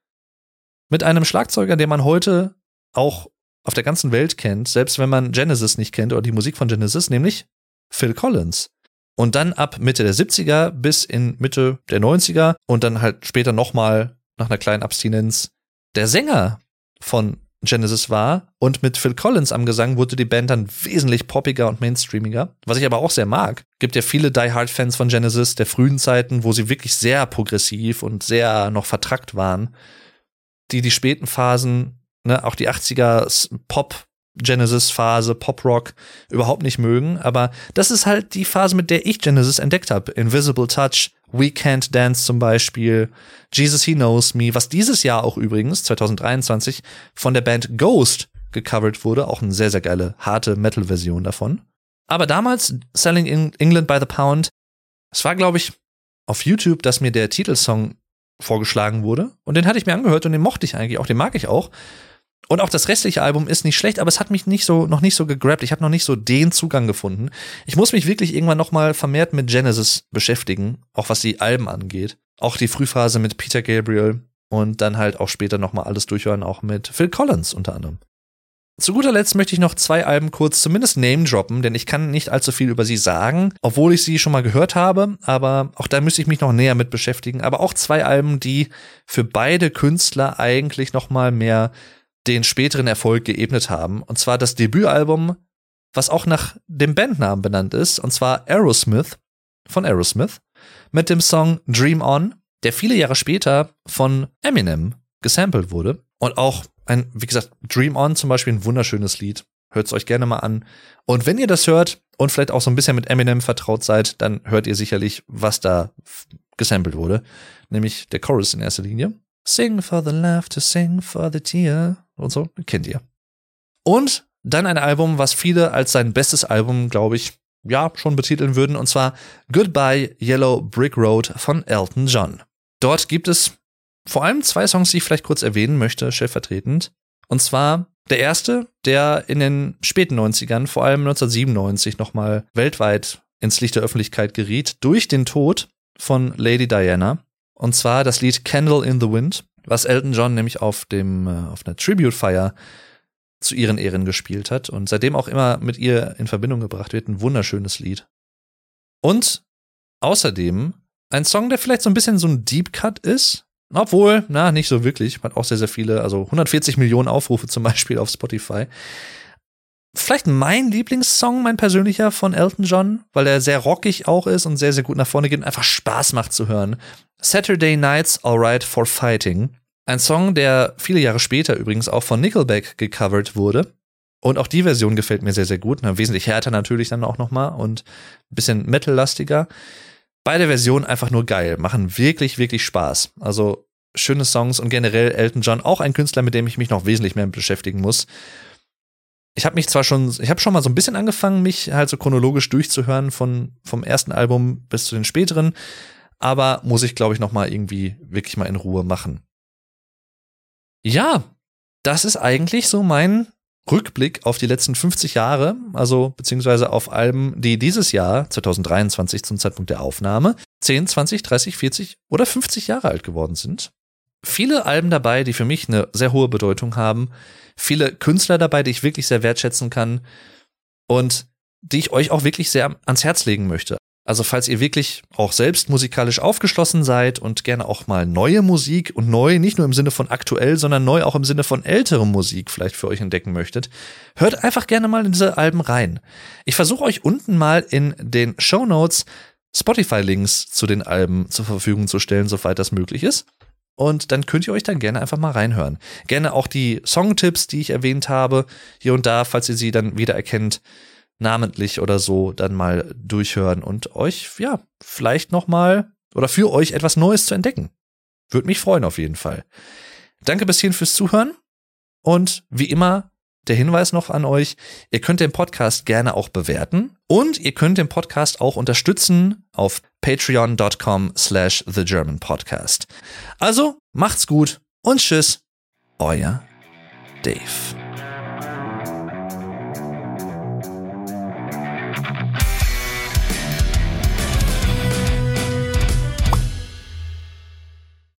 mit einem Schlagzeuger, den man heute auch auf der ganzen Welt kennt, selbst wenn man Genesis nicht kennt oder die Musik von Genesis, nämlich Phil Collins. Und dann ab Mitte der 70er bis in Mitte der 90er und dann halt später nochmal nach einer kleinen Abstinenz der Sänger von Genesis war. Und mit Phil Collins am Gesang wurde die Band dann wesentlich poppiger und mainstreamiger, was ich aber auch sehr mag. Gibt ja viele Die Hard Fans von Genesis der frühen Zeiten, wo sie wirklich sehr progressiv und sehr noch vertrackt waren, die die späten Phasen ne, auch die 80er Pop Genesis-Phase, Pop-Rock überhaupt nicht mögen. Aber das ist halt die Phase, mit der ich Genesis entdeckt habe. Invisible Touch, We Can't Dance zum Beispiel, Jesus He Knows Me, was dieses Jahr auch übrigens, 2023, von der Band Ghost gecovert wurde. Auch eine sehr, sehr geile, harte Metal-Version davon. Aber damals, Selling in England by the Pound, es war, glaube ich, auf YouTube, dass mir der Titelsong vorgeschlagen wurde. Und den hatte ich mir angehört und den mochte ich eigentlich auch, den mag ich auch. Und auch das restliche Album ist nicht schlecht, aber es hat mich nicht so noch nicht so gegrabt. Ich habe noch nicht so den Zugang gefunden. Ich muss mich wirklich irgendwann noch mal vermehrt mit Genesis beschäftigen, auch was die Alben angeht. Auch die Frühphase mit Peter Gabriel und dann halt auch später noch mal alles durchhören, auch mit Phil Collins unter anderem. Zu guter Letzt möchte ich noch zwei Alben kurz zumindest name droppen, denn ich kann nicht allzu viel über sie sagen, obwohl ich sie schon mal gehört habe, aber auch da müsste ich mich noch näher mit beschäftigen. Aber auch zwei Alben, die für beide Künstler eigentlich noch mal mehr den späteren Erfolg geebnet haben. Und zwar das Debütalbum, was auch nach dem Bandnamen benannt ist, und zwar Aerosmith von Aerosmith mit dem Song Dream On, der viele Jahre später von Eminem gesampelt wurde. Und auch ein, wie gesagt, Dream On zum Beispiel ein wunderschönes Lied. Hört es euch gerne mal an. Und wenn ihr das hört und vielleicht auch so ein bisschen mit Eminem vertraut seid, dann hört ihr sicherlich, was da gesampelt wurde. Nämlich der Chorus in erster Linie. Sing for the laughter, sing for the tear und so, kennt ihr. Und dann ein Album, was viele als sein bestes Album, glaube ich, ja, schon betiteln würden, und zwar Goodbye Yellow Brick Road von Elton John. Dort gibt es vor allem zwei Songs, die ich vielleicht kurz erwähnen möchte, stellvertretend. Und zwar der erste, der in den späten 90ern, vor allem 1997, nochmal weltweit ins Licht der Öffentlichkeit geriet, durch den Tod von Lady Diana. Und zwar das Lied Candle in the Wind, was Elton John nämlich auf dem äh, auf einer Tribute-Feier zu ihren Ehren gespielt hat und seitdem auch immer mit ihr in Verbindung gebracht wird. Ein wunderschönes Lied. Und außerdem ein Song, der vielleicht so ein bisschen so ein Deep Cut ist, obwohl, na, nicht so wirklich. Hat auch sehr, sehr viele, also 140 Millionen Aufrufe zum Beispiel auf Spotify vielleicht mein Lieblingssong, mein persönlicher von Elton John, weil er sehr rockig auch ist und sehr, sehr gut nach vorne geht und einfach Spaß macht zu hören. Saturday Nights Alright for Fighting. Ein Song, der viele Jahre später übrigens auch von Nickelback gecovert wurde. Und auch die Version gefällt mir sehr, sehr gut. Na, wesentlich härter natürlich dann auch nochmal und ein bisschen metallastiger. Beide Versionen einfach nur geil, machen wirklich, wirklich Spaß. Also schöne Songs und generell Elton John, auch ein Künstler, mit dem ich mich noch wesentlich mehr beschäftigen muss. Ich habe mich zwar schon, ich habe schon mal so ein bisschen angefangen, mich halt so chronologisch durchzuhören von vom ersten Album bis zu den späteren, aber muss ich glaube ich noch mal irgendwie wirklich mal in Ruhe machen. Ja, das ist eigentlich so mein Rückblick auf die letzten 50 Jahre, also beziehungsweise auf Alben, die dieses Jahr 2023 zum Zeitpunkt der Aufnahme 10, 20, 30, 40 oder 50 Jahre alt geworden sind. Viele Alben dabei, die für mich eine sehr hohe Bedeutung haben. Viele Künstler dabei, die ich wirklich sehr wertschätzen kann und die ich euch auch wirklich sehr ans Herz legen möchte. Also falls ihr wirklich auch selbst musikalisch aufgeschlossen seid und gerne auch mal neue Musik und neu, nicht nur im Sinne von aktuell, sondern neu auch im Sinne von ältere Musik vielleicht für euch entdecken möchtet, hört einfach gerne mal in diese Alben rein. Ich versuche euch unten mal in den Show Notes Spotify-Links zu den Alben zur Verfügung zu stellen, soweit das möglich ist. Und dann könnt ihr euch dann gerne einfach mal reinhören. Gerne auch die Songtipps, die ich erwähnt habe, hier und da, falls ihr sie dann wieder erkennt namentlich oder so dann mal durchhören und euch, ja, vielleicht nochmal oder für euch etwas Neues zu entdecken. Würde mich freuen auf jeden Fall. Danke bis hierhin fürs Zuhören und wie immer der Hinweis noch an euch, ihr könnt den Podcast gerne auch bewerten und ihr könnt den Podcast auch unterstützen auf patreon.com slash the German Podcast. Also macht's gut und tschüss, euer Dave.